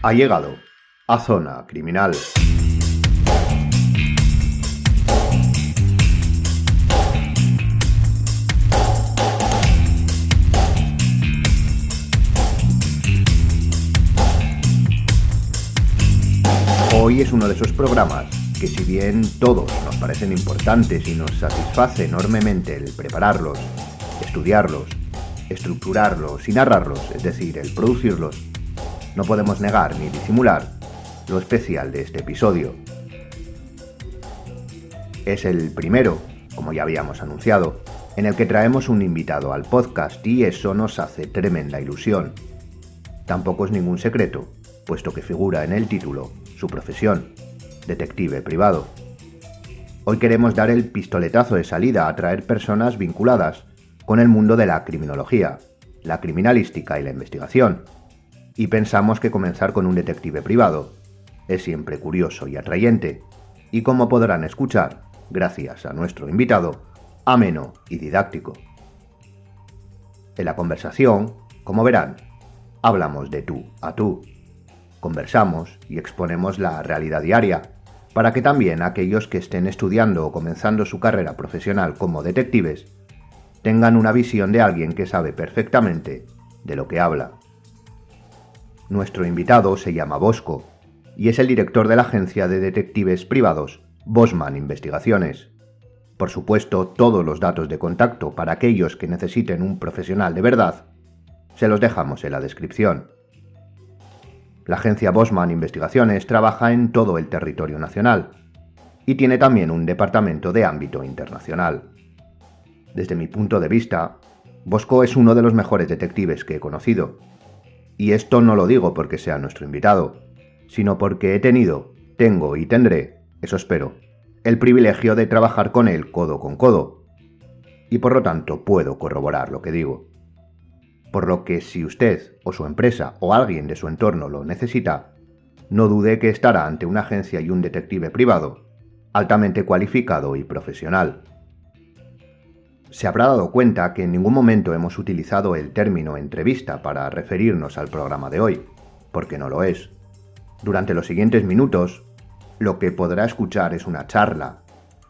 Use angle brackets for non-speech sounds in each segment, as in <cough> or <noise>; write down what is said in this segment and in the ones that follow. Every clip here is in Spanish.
Ha llegado a Zona Criminal. Hoy es uno de esos programas que si bien todos nos parecen importantes y nos satisface enormemente el prepararlos, estudiarlos, estructurarlos y narrarlos, es decir, el producirlos, no podemos negar ni disimular lo especial de este episodio. Es el primero, como ya habíamos anunciado, en el que traemos un invitado al podcast y eso nos hace tremenda ilusión. Tampoco es ningún secreto, puesto que figura en el título su profesión, detective privado. Hoy queremos dar el pistoletazo de salida a traer personas vinculadas con el mundo de la criminología, la criminalística y la investigación. Y pensamos que comenzar con un detective privado es siempre curioso y atrayente, y como podrán escuchar, gracias a nuestro invitado, ameno y didáctico. En la conversación, como verán, hablamos de tú a tú conversamos y exponemos la realidad diaria, para que también aquellos que estén estudiando o comenzando su carrera profesional como detectives tengan una visión de alguien que sabe perfectamente de lo que habla. Nuestro invitado se llama Bosco y es el director de la agencia de detectives privados Bosman Investigaciones. Por supuesto, todos los datos de contacto para aquellos que necesiten un profesional de verdad se los dejamos en la descripción. La agencia Bosman Investigaciones trabaja en todo el territorio nacional y tiene también un departamento de ámbito internacional. Desde mi punto de vista, Bosco es uno de los mejores detectives que he conocido. Y esto no lo digo porque sea nuestro invitado, sino porque he tenido, tengo y tendré, eso espero, el privilegio de trabajar con él codo con codo. Y por lo tanto puedo corroborar lo que digo por lo que si usted o su empresa o alguien de su entorno lo necesita, no dude que estará ante una agencia y un detective privado, altamente cualificado y profesional. Se habrá dado cuenta que en ningún momento hemos utilizado el término entrevista para referirnos al programa de hoy, porque no lo es. Durante los siguientes minutos, lo que podrá escuchar es una charla,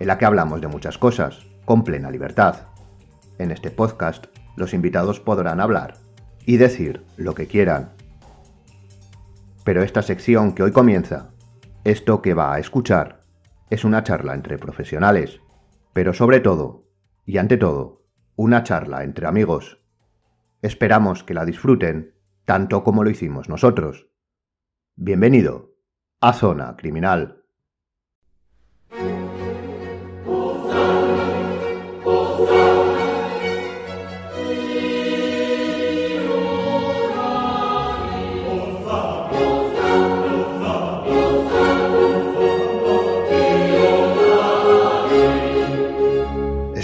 en la que hablamos de muchas cosas, con plena libertad. En este podcast los invitados podrán hablar y decir lo que quieran. Pero esta sección que hoy comienza, esto que va a escuchar, es una charla entre profesionales, pero sobre todo, y ante todo, una charla entre amigos. Esperamos que la disfruten tanto como lo hicimos nosotros. Bienvenido a Zona Criminal.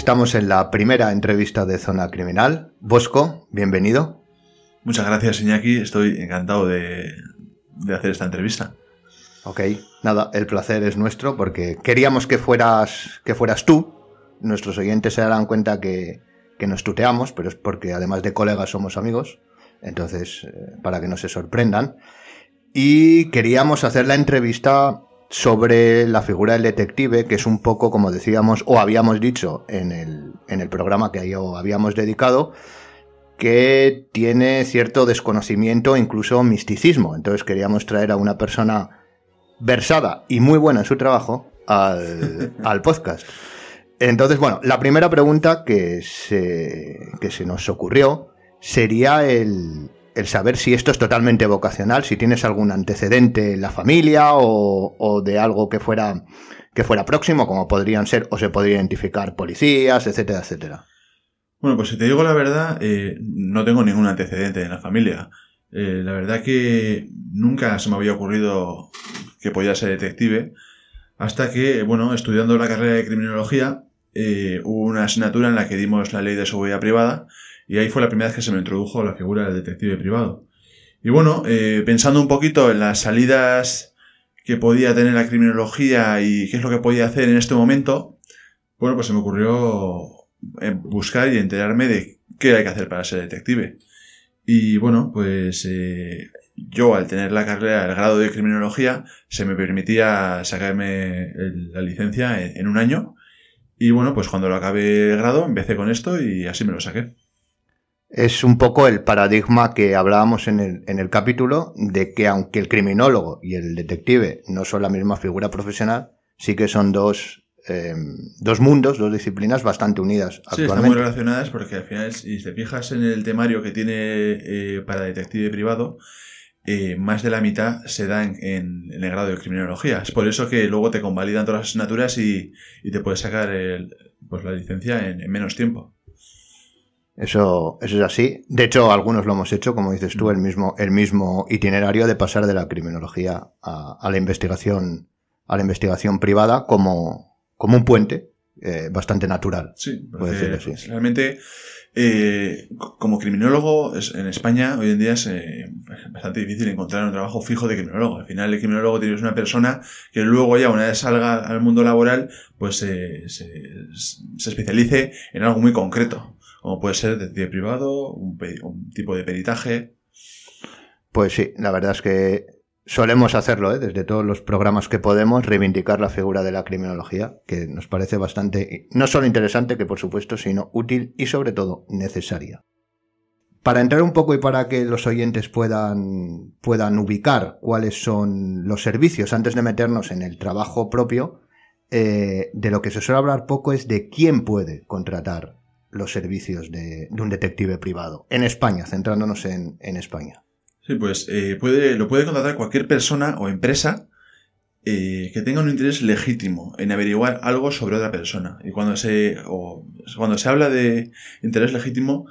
Estamos en la primera entrevista de Zona Criminal. Bosco, bienvenido. Muchas gracias, Iñaki. Estoy encantado de, hacer esta entrevista. Ok, nada, el placer es nuestro porque queríamos que fueras, que fueras tú. Nuestros oyentes se darán cuenta que, que nos tuteamos, pero es porque además de colegas somos amigos. Entonces, eh, para que no se sorprendan. Y queríamos hacer la entrevista sobre la figura del detective, que es un poco, como decíamos, o habíamos dicho en el, en el programa que ahí habíamos dedicado, que tiene cierto desconocimiento, incluso misticismo. Entonces queríamos traer a una persona versada y muy buena en su trabajo al, <laughs> al podcast. Entonces, bueno, la primera pregunta que se, que se nos ocurrió sería el, el saber si esto es totalmente vocacional, si tienes algún antecedente en la familia o, de algo que fuera, que fuera próximo, como podrían ser o se podría identificar policías, etcétera, etcétera. Bueno, pues si te digo la verdad, eh, no tengo ningún antecedente en la familia. Eh, la verdad que nunca se me había ocurrido que podía ser detective, hasta que, bueno, estudiando la carrera de criminología, eh, hubo una asignatura en la que dimos la ley de seguridad privada, y ahí fue la primera vez que se me introdujo la figura del detective privado. Y bueno, eh, pensando un poquito en las salidas que podía tener la criminología y qué es lo que podía hacer en este momento, bueno, pues se me ocurrió eh, buscar y enterarme de qué hay que hacer para ser detective. Y bueno, pues eh, yo al tener la carrera, el grado de criminología, se me permitía sacarme la licencia en, un año. Y bueno, pues cuando lo acabé el grado, empecé con esto y así me lo saqué. Es un poco el paradigma que hablábamos en el, en el capítulo de que aunque el criminólogo y el detective no son la misma figura profesional, sí que son dos Em, dos mundos, dos disciplinas bastante unidas. Sí, están muy relacionadas porque al final, si te fijas en el temario que tiene eh, para detective privado, eh, más de la mitad se da en, el grado de criminología. Es por eso que luego te convalidan todas las asignaturas y, te puedes sacar pues la licencia en, menos tiempo. Eso, eso es así. De hecho, algunos lo hemos hecho, como dices tú, el mismo, el mismo itinerario de pasar de la criminología a, a la investigación, a la investigación privada como, como un puente eh, bastante natural. Sí, realmente eh, como criminólogo en España hoy en día es eh, bastante difícil encontrar un trabajo fijo de criminólogo. Al final el criminólogo tiene una persona que luego ya una vez salga al mundo laboral pues se, se especialice en algo muy concreto, como puede ser detective privado, un, tipo de peritaje. Pues sí, la verdad es que Solemos hacerlo, ¿eh? desde todos los programas que podemos, reivindicar la figura de la criminología, que nos parece bastante, no solo interesante, que por supuesto, sino útil y sobre todo necesaria. Para entrar un poco y para que los oyentes puedan, puedan ubicar cuáles son los servicios antes de meternos en el trabajo propio, eh, de lo que se suele hablar poco es de quién puede contratar los servicios de, un detective privado en España, centrándonos en España. Sí, pues eh, puede, lo puede contratar cualquier persona o empresa eh, que tenga un interés legítimo en averiguar algo sobre otra persona. Y cuando se, o, cuando se habla de interés legítimo,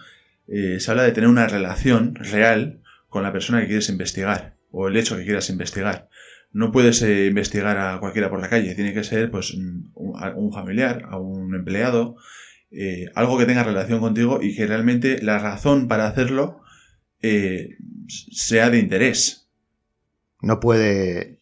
eh, se habla de tener una relación real con la persona que quieres investigar o el hecho que quieras investigar. No puedes investigar a cualquiera por la calle, tiene que ser pues un, un familiar, a un empleado, algo que tenga relación contigo y que realmente la razón para hacerlo eh, sea de interés. No puede,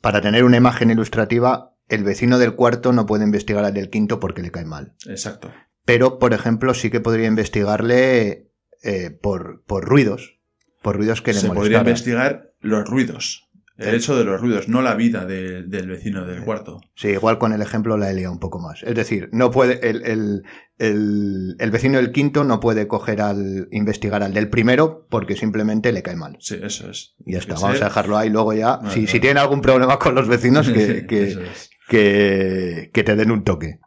para tener una imagen ilustrativa, el vecino del cuarto no puede investigar al del quinto porque le cae mal. Exacto. Pero, por ejemplo, sí que podría investigarle eh, por, por ruidos, por ruidos que le Se podría investigar los ruidos. El hecho de los ruidos, no la vida del vecino del cuarto. Sí, igual con el ejemplo la he un poco más. Es decir, no puede, el, el, vecino del quinto no puede coger al, investigar al del primero porque simplemente le cae mal. Sí, eso es. Y ya está, vamos a dejarlo ahí luego ya. si, si tienen algún problema con los vecinos, que, <laughs> que, que, te den un toque.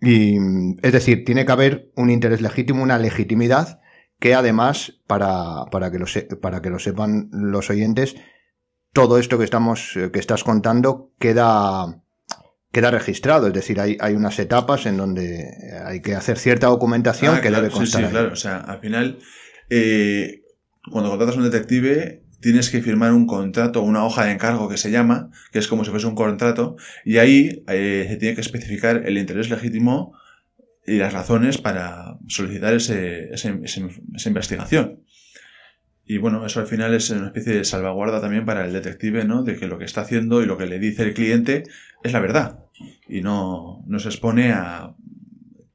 Y, es decir, tiene que haber un interés legítimo, una legitimidad que además, para, para, que, lo para que lo sepan los oyentes, todo esto que estamos, eh, que estás contando queda, queda registrado. Es decir, hay, hay unas etapas en donde hay que hacer cierta documentación ah, que debe constar. Sí, sí, claro. O sea, al final, eh, cuando contratas a un detective, tienes que firmar un contrato, una hoja de encargo que se llama, que es como si fuese un contrato, y ahí eh, se tiene que especificar el interés legítimo y las razones para solicitar ese, esa investigación. Y bueno, eso al final es una especie de salvaguarda también para el detective, ¿no? De que lo que está haciendo y lo que le dice el cliente es la verdad. Y no, no se expone a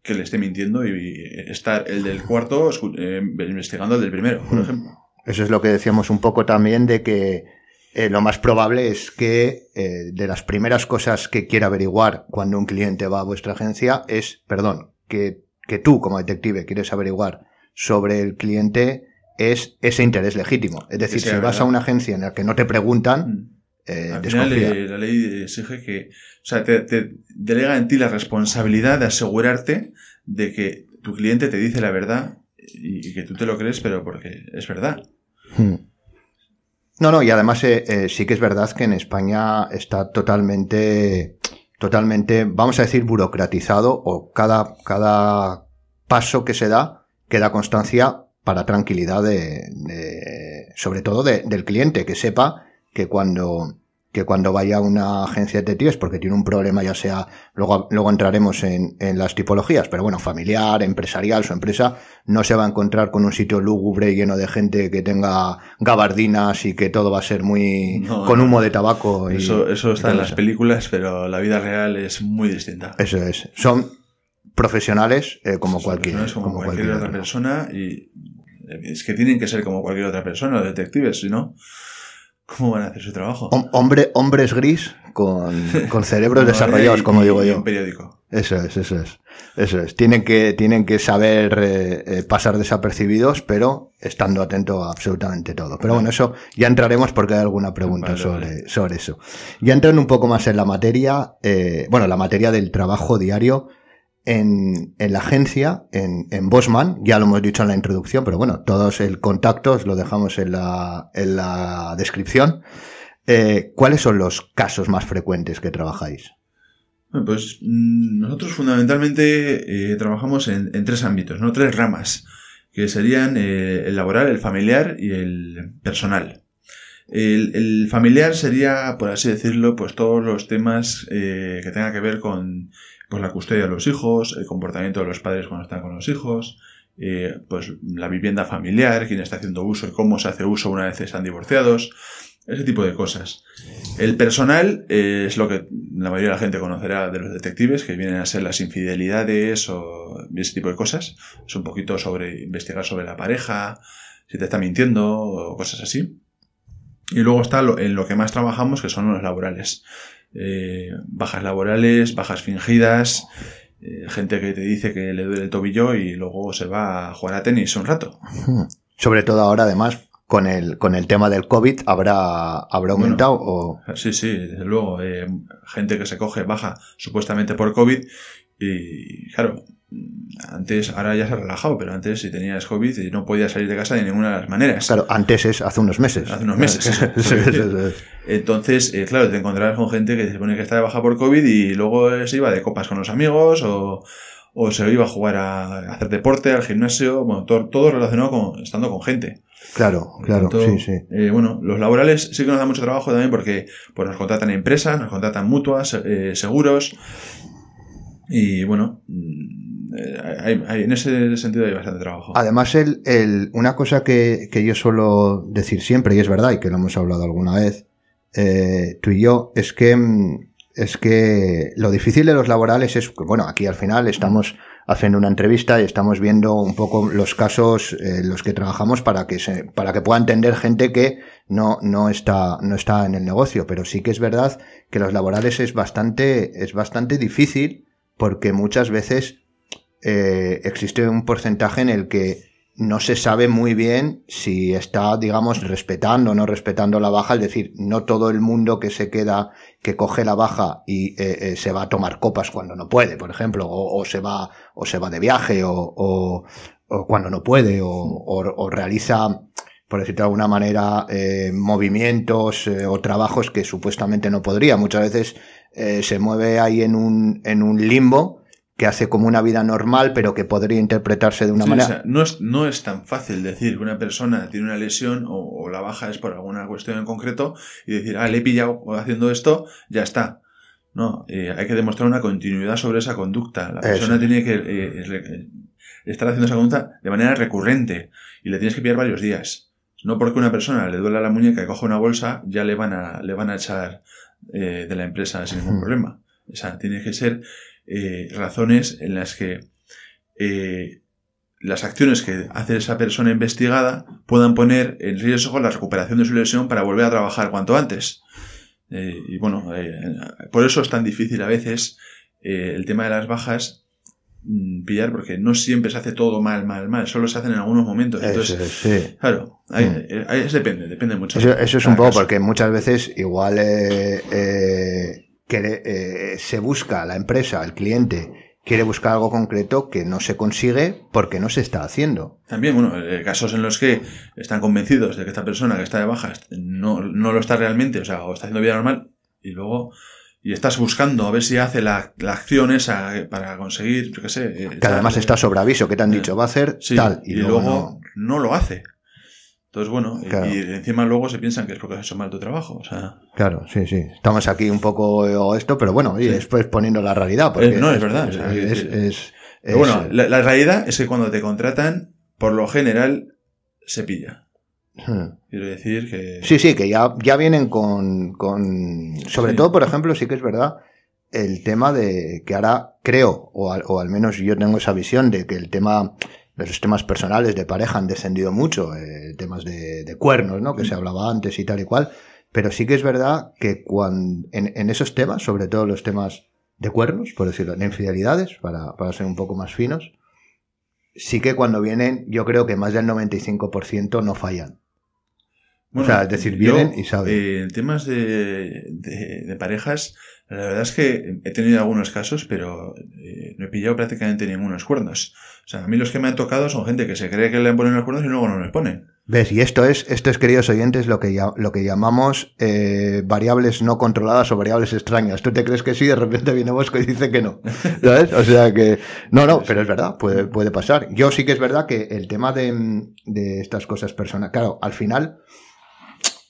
que le esté mintiendo y estar el del cuarto eh, investigando el del primero, por hmm. ejemplo. Eso es lo que decíamos un poco también de que eh, lo más probable es que eh, de las primeras cosas que quiera averiguar cuando un cliente va a vuestra agencia es, perdón, que, que tú como detective quieres averiguar sobre el cliente es ese interés legítimo. Es decir, si vas a una agencia en la que no te preguntan, mm. eh, Al final, eh, la ley exige que, o sea, te, delega en ti la responsabilidad de asegurarte de que tu cliente te dice la verdad y, que tú te lo crees, pero porque es verdad. Hmm. No, no, y además eh, sí que es verdad que en España está totalmente, totalmente, vamos a decir, burocratizado o cada, cada paso que se da queda constancia para tranquilidad de, sobre todo del cliente, que sepa que cuando que cuando vaya a una agencia de detectives porque tiene un problema, ya sea, luego, luego entraremos en, en, las tipologías, pero bueno, familiar, empresarial, su empresa, no se va a encontrar con un sitio lúgubre lleno de gente que tenga gabardinas y que todo va a ser muy con humo de tabaco. eso, eso está en las películas, pero la vida real es muy distinta. Eso es. Son profesionales eh, como, cualquier, como, cualquier, otra persona y Es que tienen que ser como cualquier otra persona, los detectives, si no, ¿cómo van a hacer su trabajo? hombre, hombres gris con, <laughs> con cerebros desarrollados, como digo yo. Un periódico. Eso es, eso es. Eso es. Tienen que, tienen que saber eh, eh, pasar desapercibidos, pero estando atento a absolutamente todo. Pero bueno, eso ya entraremos porque hay alguna pregunta sobre, sobre eso. Ya entrando un poco más en la materia, eh, bueno, la materia del trabajo diario en, la agencia, en, en Bosman, ya lo hemos dicho en la introducción, pero bueno, todos el contacto os lo dejamos en la, en la descripción. Eh, ¿Cuáles son los casos más frecuentes que trabajáis? Pues mm, nosotros fundamentalmente eh, trabajamos en, tres ámbitos, ¿no? Tres ramas, que serían eh, el laboral, el familiar y el personal. El, familiar sería, por así decirlo, pues todos los temas que tengan que ver con la custodia de los hijos, el comportamiento de los padres cuando están con los hijos, pues la vivienda familiar, quién está haciendo uso y cómo se hace uso una vez están divorciados, ese tipo de cosas. El personal eh, es lo que la mayoría de la gente conocerá de los detectives, que vienen a ser las infidelidades o ese tipo de cosas. Es un poquito sobre investigar sobre la pareja, si te está mintiendo o cosas así. Y luego está en lo que más trabajamos, que son los laborales. Eh, bajas laborales, bajas fingidas, eh, gente que te dice que le duele el tobillo y luego se va a jugar a tenis un rato. Sobre todo ahora, además, con el, con el tema del COVID habrá, habrá aumentado o... Sí, sí, desde luego. Eh, gente que se coge baja supuestamente por COVID y claro, antes, ahora ya se ha relajado, pero antes si tenías COVID y no podías salir de casa de ninguna de las maneras. Claro, antes es hace unos meses. Hace unos meses. <laughs> Entonces, eh, claro, te encontrarás con gente que se pone que está de baja por COVID y luego se iba de copas con los amigos o, o se iba a jugar a, hacer deporte, al gimnasio, bueno, todo, todo relacionado con estando con gente. Claro, claro, sí, sí. Eh, bueno, los laborales sí que nos da mucho trabajo también porque pues, nos contratan empresas, nos contratan mutuas, eh, seguros. Y bueno, hay, en ese sentido hay bastante trabajo. Además, una cosa que, que, yo suelo decir siempre, y es verdad, y que lo hemos hablado alguna vez, eh, tú y yo, es que, mm, es que lo difícil de los laborales es, bueno, aquí al final estamos haciendo una entrevista y estamos viendo un poco los casos en eh, los que trabajamos para que se, para que pueda entender gente que no, no está, no está en el negocio. Pero sí que es verdad que los laborales es bastante, es bastante difícil porque muchas veces eh, existe un porcentaje en el que no se sabe muy bien si está, digamos, respetando o no respetando la baja, es decir, no todo el mundo que se queda, que coge la baja y eh, eh, se va a tomar copas cuando no puede, por ejemplo, o, se va, o se va de viaje, o, cuando no puede, o, realiza, por decirlo de alguna manera, movimientos o trabajos que supuestamente no podría. Muchas veces se mueve ahí en un, en un limbo, que hace como una vida normal, pero que podría interpretarse de una manera. O sea, no, es, no es tan fácil decir que una persona tiene una lesión o, la baja es por alguna cuestión en concreto y decir, ah, le he pillado haciendo esto, ya está. No, eh, hay que demostrar una continuidad sobre esa conducta. La persona tiene que eh, estar haciendo esa conducta de manera recurrente y le tienes que pillar varios días. No porque una persona le duele la muñeca y coge una bolsa, ya le van a, le van a echar eh, de la empresa sin ningún problema. O sea, tiene que ser eh, razones en las que eh, las acciones que hace esa persona investigada puedan poner en riesgo la recuperación de su lesión para volver a trabajar cuanto antes. Eh, y bueno, por eso es tan difícil a veces el tema de las bajas mm, pillar porque no siempre se hace todo mal, mal, mal, solo se hacen en algunos momentos. Entonces, claro, ahí, mm. depende, depende mucho. Eso, es un poco porque muchas veces igual que eh, se busca la empresa, el cliente, quiere buscar algo concreto que no se consigue porque no se está haciendo. También, bueno, eh, casos en los que están convencidos de que esta persona que está de baja no, no lo está realmente, o sea, o está haciendo vida normal, y luego y estás buscando a ver si hace la, la acción esa para conseguir, yo qué sé. Eh, que además está sobre aviso, que te han dicho, va a hacer tal, y, luego, no. lo hace. Entonces, bueno, y encima luego se piensan que es porque has hecho mal tu trabajo. O sea... Claro, sí, sí. Estamos aquí un poco esto, pero bueno, y después poniendo la realidad. Porque no, es verdad. Es, bueno, la, realidad es que cuando te contratan, por lo general, se pilla. Hmm. Quiero decir que... Sí, sí, que ya, ya vienen con... con... Sobre todo, por ejemplo, sí que es verdad el tema de que ahora creo, o al, o al menos yo tengo esa visión de que el tema los temas personales de pareja han descendido mucho, eh, temas de, cuernos, ¿no? Que se hablaba antes y tal y cual. Pero sí que es verdad que cuando, en, esos temas, sobre todo los temas de cuernos, por decirlo, de infidelidades, para, para ser un poco más finos, sí que cuando vienen, yo creo que más del 95% no fallan. o sea, es decir, vienen y saben. Eh, en temas de, de, parejas, la verdad es que he tenido algunos casos, pero eh, no he pillado prácticamente ningunos cuernos. O sea, a mí los que me han tocado son gente que se cree que le ponen los cuernos y luego no les ponen. ¿Ves? Y esto es, esto es, queridos oyentes, lo que, lo que llamamos eh, variables no controladas o variables extrañas. Tú te crees que sí, de repente viene Bosco y dice que no. <laughs> ¿Sabes? O sea que, no, no, pero es verdad, puede, puede pasar. Yo sí que es verdad que el tema de, de estas cosas personales, claro, al final,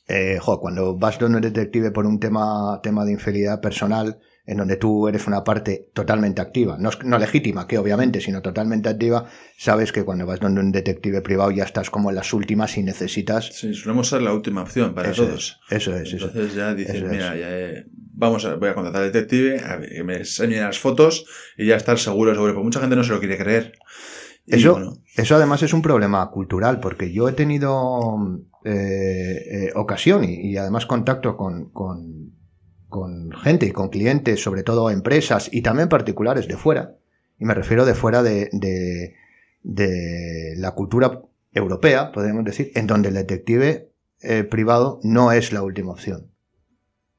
eh, jo, cuando vas donde un detective por un tema, tema de infidelidad personal, en donde tú eres una parte totalmente activa, no, no, legítima, que obviamente, sino totalmente activa, sabes que cuando vas donde un detective privado ya estás como en las últimas y necesitas... Sí, solemos ser la última opción para todos. eso es. Entonces ya dices, mira, ya, eh, vamos a, voy a contratar al detective, a que me enseñe las fotos y ya estar seguro sobre, porque mucha gente no se lo quiere creer. eso, eso además es un problema cultural, porque yo he tenido eh, eh, ocasión y, además contacto con, con con gente y con clientes, sobre todo empresas y también particulares de fuera, y me refiero de fuera de, de, la cultura europea, podríamos decir, en donde el detective eh, privado no es la última opción.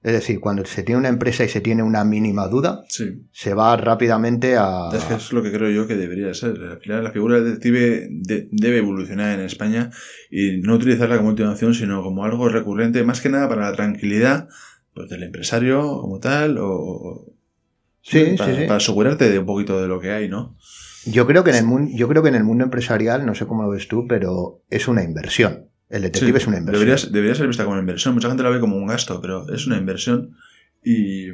Es decir, cuando se tiene una empresa y se tiene una mínima duda, se va rápidamente a... Es que es lo que creo yo que debería ser. la figura del detective debe evolucionar en España y no utilizarla como última opción, sino como algo recurrente, más que nada para la tranquilidad pues del empresario como tal o sí, para, sí, para, asegurarte de un poquito de lo que hay, ¿no? Yo creo que en el mundo, yo creo que en el mundo empresarial, no sé cómo lo ves tú, pero es una inversión. El detective es una inversión. Debería, debería, ser vista como una inversión. Mucha gente la ve como un gasto, pero es una inversión. Y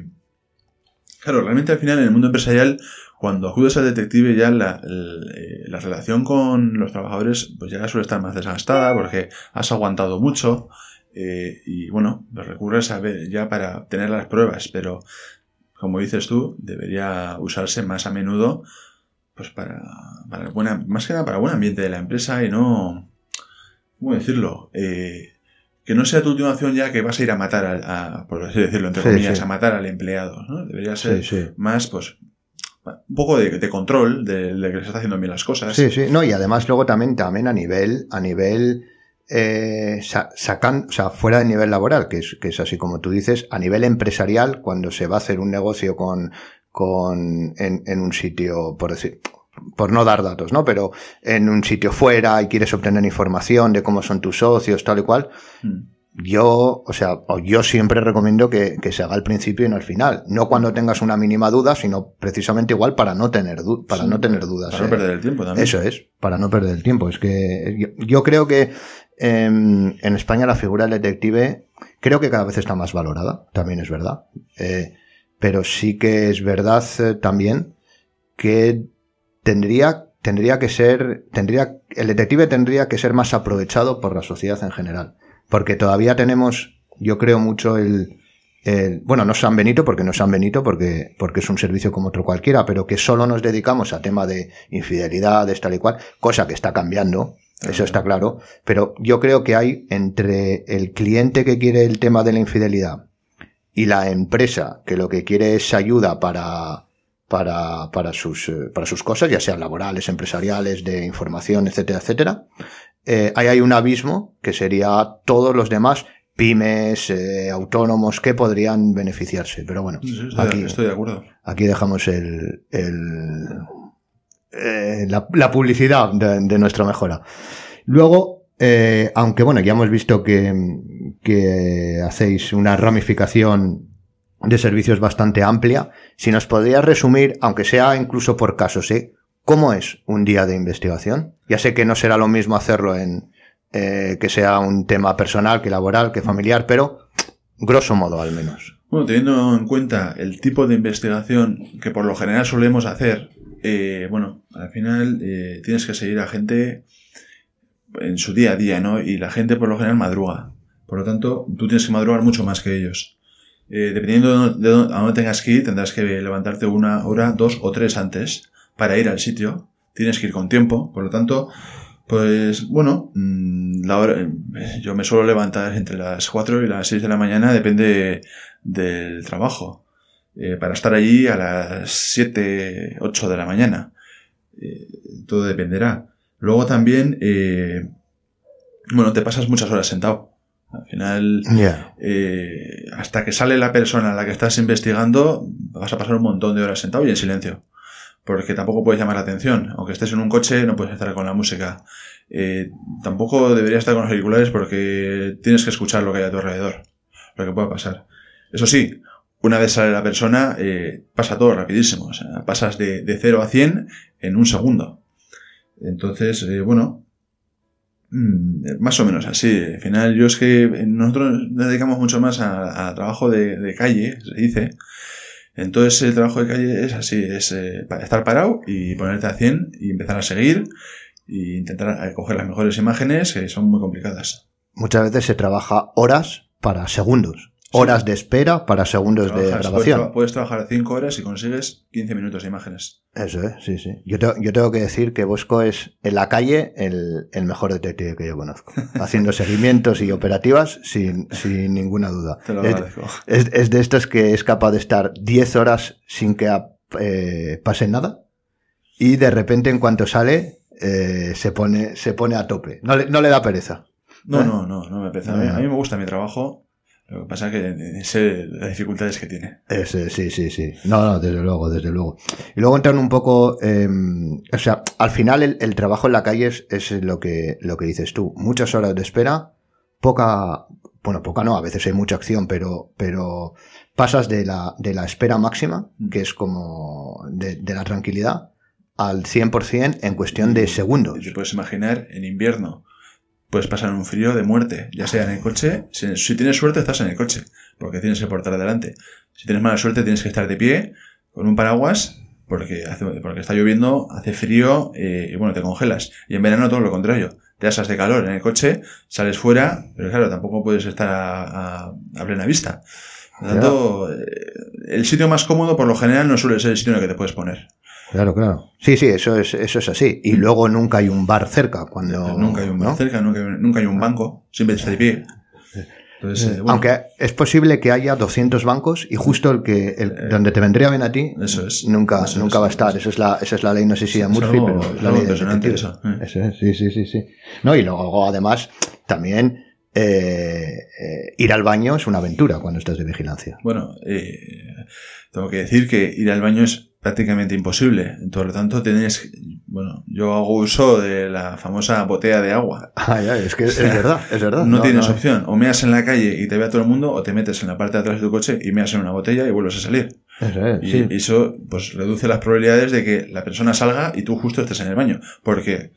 claro, realmente al final en el mundo empresarial, cuando acudes al detective ya la, eh, la relación con los trabajadores pues ya suele estar más desgastada porque has aguantado mucho. Eh, y bueno, lo recurres a ver ya para tener las pruebas, pero como dices tú, debería usarse más a menudo pues para, para buena, más que nada para buen ambiente de la empresa y no, ¿cómo decirlo? Eh, que no sea tu última opción ya que vas a ir a matar, a, por así decirlo, entre comillas, a matar al empleado, ¿no? Debería ser más, pues, un poco de, control de, de, que se está haciendo bien las cosas. Sí, sí, no, y además luego también, también a nivel, a nivel eh, sacan, o sea, fuera del nivel laboral, que es, que es así como tú dices, a nivel empresarial, cuando se va a hacer un negocio con, con, en, en un sitio, por decir, por no dar datos, ¿no? Pero en un sitio fuera y quieres obtener información de cómo son tus socios, tal y cual, mm. yo, o sea, yo siempre recomiendo que, que, se haga al principio y no al final. No cuando tengas una mínima duda, sino precisamente igual para no tener, para no tener dudas. Para no ¿eh? perder el tiempo también. Eso es, para no perder el tiempo. Es que yo, yo creo que en, España la figura del detective creo que cada vez está más valorada, también es verdad. Eh, pero sí que es verdad eh, también que tendría, tendría que ser, tendría, el detective tendría que ser más aprovechado por la sociedad en general. Porque todavía tenemos, yo creo mucho el, bueno, no San Benito, porque no San Benito, porque, porque es un servicio como otro cualquiera, pero que solo nos dedicamos a tema de infidelidades, tal y cual, cosa que está cambiando, eso está claro. Pero yo creo que hay entre el cliente que quiere el tema de la infidelidad y la empresa que lo que quiere es ayuda para, para, para sus, eh, para sus cosas, ya sean laborales, empresariales, de información, etcétera, etcétera. Eh, ahí hay un abismo que sería todos los demás pymes, eh, autónomos que podrían beneficiarse. Pero bueno, aquí, estoy de acuerdo. Aquí dejamos el, el eh, la, publicidad de, nuestra mejora. Luego, eh, aunque bueno, ya hemos visto que, hacéis una ramificación de servicios bastante amplia, si nos podría resumir, aunque sea incluso por casos, ¿eh? ¿cómo es un día de investigación? Ya sé que no será lo mismo hacerlo en eh, que sea un tema personal, que laboral, que familiar, pero grosso modo al menos. Bueno, teniendo en cuenta el tipo de investigación que por lo general solemos hacer, eh, bueno, al final eh, tienes que seguir a gente en su día a día, ¿no? Y la gente por lo general madruga. Por lo tanto, tú tienes que madrugar mucho más que ellos. Eh, dependiendo de dónde, a dónde tengas que ir, tendrás que levantarte una hora, dos o tres antes para ir al sitio, tienes que ir con tiempo, por lo tanto, pues bueno, mm, la hora, yo me suelo levantar entre las 4 y las 6 de la mañana, depende del trabajo, eh, para estar allí a las 7, 8 de la mañana. Eh, todo dependerá. Luego también, eh, bueno, te pasas muchas horas sentado. Al final, hasta que sale la persona a la que estás investigando, vas a pasar un montón de horas sentado y en silencio. Porque tampoco puedes llamar la atención. Aunque estés en un coche, no puedes estar con la música. Tampoco deberías estar con los auriculares porque tienes que escuchar lo que hay a tu alrededor. Lo que pueda pasar. Eso sí, una vez sale la persona, eh, pasa todo rapidísimo. Pasas de, de 0 a 100 en un segundo. Entonces, eh, bueno, Mm, más o menos así. Al final, yo es que nosotros nos dedicamos mucho más a, trabajo de, calle, se dice. Entonces, el trabajo de calle es así: es eh, estar parado y ponerte a 100 y empezar a seguir e intentar eh, coger las mejores imágenes que son muy complicadas. Muchas veces se trabaja horas para segundos horas de espera para segundos de grabación. Puedes, trabajar 5 horas y consigues 15 minutos de imágenes. Eso es, sí, sí. Yo, yo tengo que decir que Bosco es en la calle el, el mejor detective que yo conozco. <laughs> Haciendo seguimientos y operativas sin, sin ninguna duda. Te lo agradezco. Es, es, de estos que es capaz de estar 10 horas sin que eh, pase nada y de repente en cuanto sale eh, se, pone, se pone a tope. No le, no le da pereza. No, ¿Eh? no, no, no me pereza. A mí me gusta mi trabajo lo que pasa es que sé las dificultades que tiene. Ese, sí, sí, sí. No, no, desde luego, desde luego. Y luego entran un poco, eh, o sea, al final el, trabajo en la calle es, es, lo que, lo que dices tú. Muchas horas de espera, poca, bueno, poca no, a veces hay mucha acción, pero, pero pasas de la, de la espera máxima, mm. que es como de, de la tranquilidad, al 100% en cuestión de segundos. Te puedes imaginar en invierno puedes pasar un frío de muerte, ya sea en el coche. Si, tienes suerte, estás en el coche, porque tienes que portar adelante. Si tienes mala suerte, tienes que estar de pie, con un paraguas, porque, hace, porque está lloviendo, hace frío eh, y bueno, te congelas. Y en verano todo lo contrario. Te asas de calor en el coche, sales fuera, pero claro, tampoco puedes estar a, a, plena vista. Por lo tanto, eh, el sitio más cómodo por lo general no suele ser el sitio en el que te puedes poner. Claro, claro. Sí, sí, eso es, eso es así. Y luego nunca hay un bar cerca. cuando Nunca hay un bar cerca, nunca, nunca, hay un banco. Siempre está de pie. Entonces, eh, Aunque es posible que haya 200 bancos y justo el que el, eh, donde te vendría bien a ti eso es, nunca, nunca va a estar. Eso es la, esa es la ley, no sé si a Murphy, pero es la ley de eso, eh. eso es, sí, sí, sí, sí. No, y luego además también eh, ir al baño es una aventura cuando estás de vigilancia. Bueno, tengo que decir que ir al baño es prácticamente imposible. Por lo tanto, tenéis, bueno, yo hago uso de la famosa botella de agua. Ah, ya, es que es verdad, es verdad. <laughs> No, tienes opción. O meas en la calle y te ve a todo el mundo, o te metes en la parte de atrás de tu coche y meas en una botella y vuelves a salir. Eso es, y eso, pues, reduce las probabilidades de que la persona salga y tú justo estés en el baño. Porque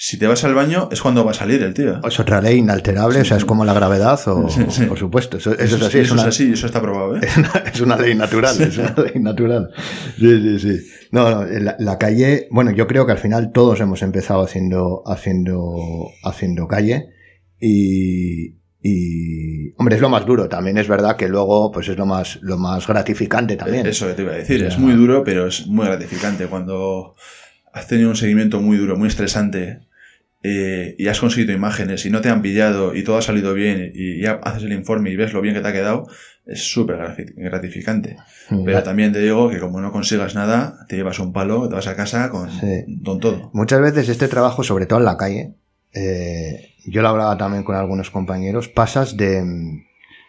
si te vas al baño es cuando va a salir el tío. Es otra ley inalterable, o sea, es como la gravedad, o, por supuesto. Eso, es así. Eso es, así, eso está probado, ¿eh? <laughs> Es una, ley natural, es una ley natural. Sí, sí, sí. No, no, la, calle, bueno, yo creo que al final todos hemos empezado haciendo, haciendo, haciendo calle y, y, hombre, es lo más duro. También es verdad que luego, pues es lo más, lo más gratificante también. Eso te iba a decir. Es muy duro, pero es muy gratificante cuando has tenido un seguimiento muy duro, muy estresante eh, y has conseguido imágenes y no te han pillado y todo ha salido bien y ya haces el informe y ves lo bien que te ha quedado, es súper gratificante. Mm, Pero también te digo que como no consigas nada, te llevas un palo, te vas a casa con, todo. Muchas veces este trabajo, sobre todo en la calle, eh, yo lo hablaba también con algunos compañeros, pasas de,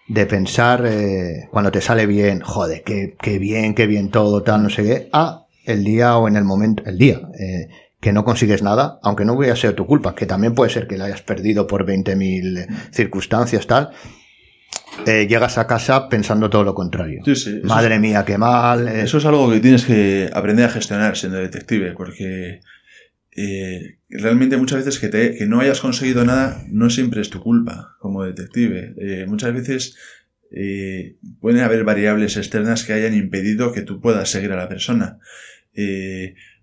de pensar eh, cuando te sale bien, joder, qué, qué bien, qué bien todo, tal, no sé qué, a el día o en el momento, el día. Eh, que no consigues nada, aunque no voy a ser tu culpa, que también puede ser que la hayas perdido por 20.000 circunstancias, tal, eh, llegas a casa pensando todo lo contrario. Madre mía, qué mal. Eh. Eso es algo que tienes que aprender a gestionar siendo detective, porque eh, realmente muchas veces que, te, que no hayas conseguido nada no siempre es tu culpa como detective. muchas veces pueden haber variables externas que hayan impedido que tú puedas seguir a la persona.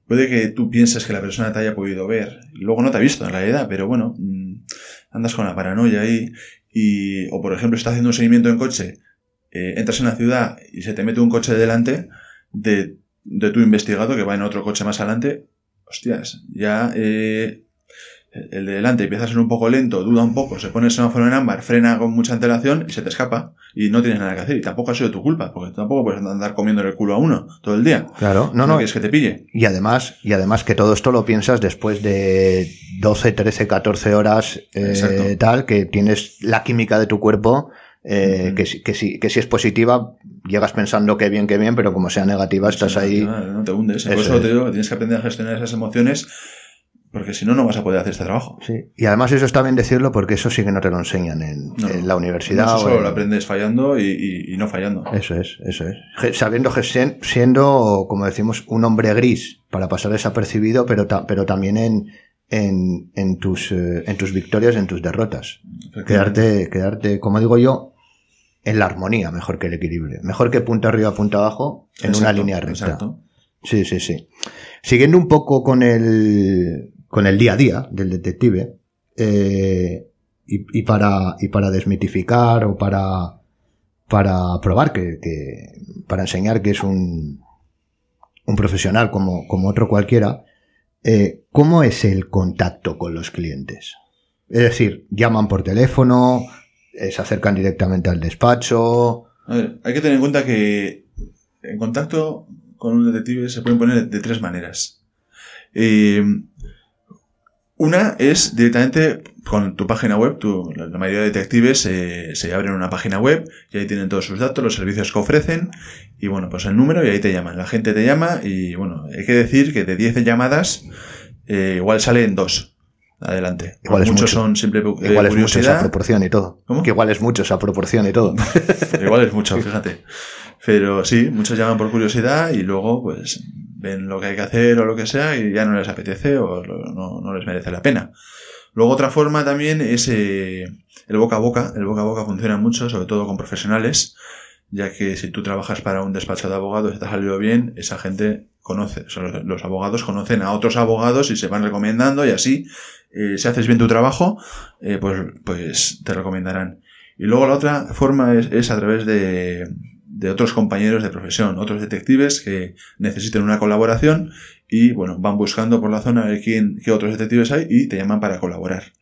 Puede que tú pienses que la persona te haya podido ver, luego no te ha visto en realidad, pero bueno, mm, andas con la paranoia ahí. Y, o por ejemplo, estás haciendo un seguimiento en coche, eh, entras en la ciudad y se te mete un coche delante de, de tu investigado que va en otro coche más adelante, hostias, ya eh, el de delante empieza a ser un poco lento, duda un poco, se pone el semáforo en ámbar, frena con mucha antelación y se te escapa y no tienes nada que hacer. Y tampoco ha sido tu culpa, porque tampoco puedes andar comiendo el culo a uno todo el día. Claro, no, no. es que te pille. Y además, y además que todo esto lo piensas después de 12, 13, 14 horas eh, tal, que tienes la química de tu cuerpo. Eh, que, que, si, que si es positiva, llegas pensando que bien, que bien, pero como sea negativa, estás ahí. No te hundes. Por eso te digo que tienes que aprender a gestionar esas emociones porque si no, no vas a poder hacer este trabajo. Sí. Y además eso está bien decirlo porque eso sí que no te lo enseñan en, la universidad. eso solo lo aprendes fallando y, no fallando. Eso es, eso es. Sabiendo siendo, como decimos, un hombre gris para pasar desapercibido, pero, pero también en, en, en, tus, eh, en tus victorias, en tus derrotas. Quedarte, quedarte, como digo yo, en la armonía, mejor que el equilibrio. Mejor que punta arriba, punta abajo, en una línea recta. Exacto. Sí, sí, sí. Siguiendo un poco con el, con el día a día del detective eh, y, para, y para desmitificar o para, para probar que, para enseñar que es un, un profesional como, como otro cualquiera, eh, ¿cómo es el contacto con los clientes? Es decir, llaman por teléfono, eh, se acercan directamente al despacho. hay que tener en cuenta que en contacto con un detective se pueden poner de tres maneras. Una es directamente con tu página web. la mayoría de detectives se abren una página web y ahí tienen todos sus datos, los servicios que ofrecen y bueno, pues el número y ahí te llaman. La gente te llama y bueno, hay que decir que de 10 llamadas eh, igual salen dos. Adelante. Igual es muchos mucho. son simple eh, Igual es mucho esa proporción y todo. ¿Cómo? Que igual es mucho esa proporción y todo. <laughs> igual es mucho, fíjate. Pero sí, muchos llaman por curiosidad y luego pues ven lo que hay que hacer o lo que sea y ya no les apetece o no, les merece la pena. Luego otra forma también es eh, el boca a boca. El boca a boca funciona mucho, sobre todo con profesionales, ya que si tú trabajas para un despacho de abogados y te ha salido bien, esa gente conoce, los abogados conocen a otros abogados y se van recomendando y así, eh, si haces bien tu trabajo, eh, pues, pues te recomendarán. Y luego la otra forma es a través de, de otros compañeros de profesión, otros detectives que necesiten una colaboración y bueno, van buscando por la zona de quién, qué otros detectives hay y te llaman para colaborar.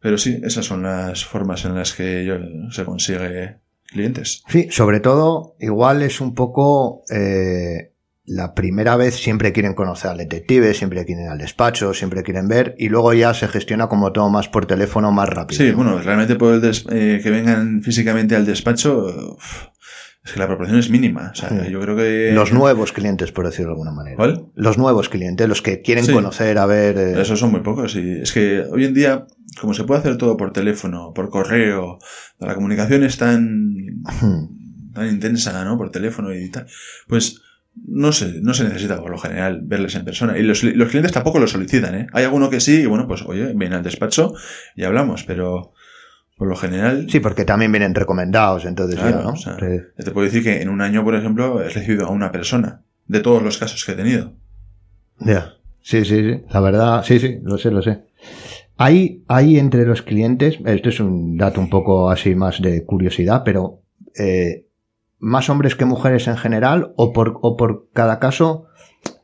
Pero sí, esas son las formas en las que se consigue clientes. Sí, sobre todo, igual es un poco eh, la primera vez siempre quieren conocer al detective, siempre quieren al despacho, siempre quieren ver y luego ya se gestiona como todo más por teléfono, más rápido. Sí, bueno, realmente por el eh, que vengan físicamente al despacho, es que la proporción es mínima. O sea, yo creo que. Los nuevos clientes, por decirlo de alguna manera. ¿Cuál? Los nuevos clientes, los que quieren conocer, a ver. Eh, Esos son muy pocos. Y es que hoy en día, como se puede hacer todo por teléfono, por correo, la comunicación es tan. tan intensa, ¿no? Por teléfono y tal. Pues. No se, no se necesita por lo general verles en persona. Y los, los clientes tampoco lo solicitan, ¿eh? Hay alguno que sí, y bueno, pues oye, viene al despacho y hablamos, pero por lo general. Sí, porque también vienen recomendados, entonces ya, ¿no? Te puedo decir que en un año, por ejemplo, he recibido a una persona, de todos los casos que he tenido. Ya. Sí, sí, sí. La verdad, sí, sí, lo sé, lo sé. Hay, hay entre los clientes, esto es un dato un poco así más de curiosidad, pero eh, más hombres que mujeres en general o por, o por cada caso,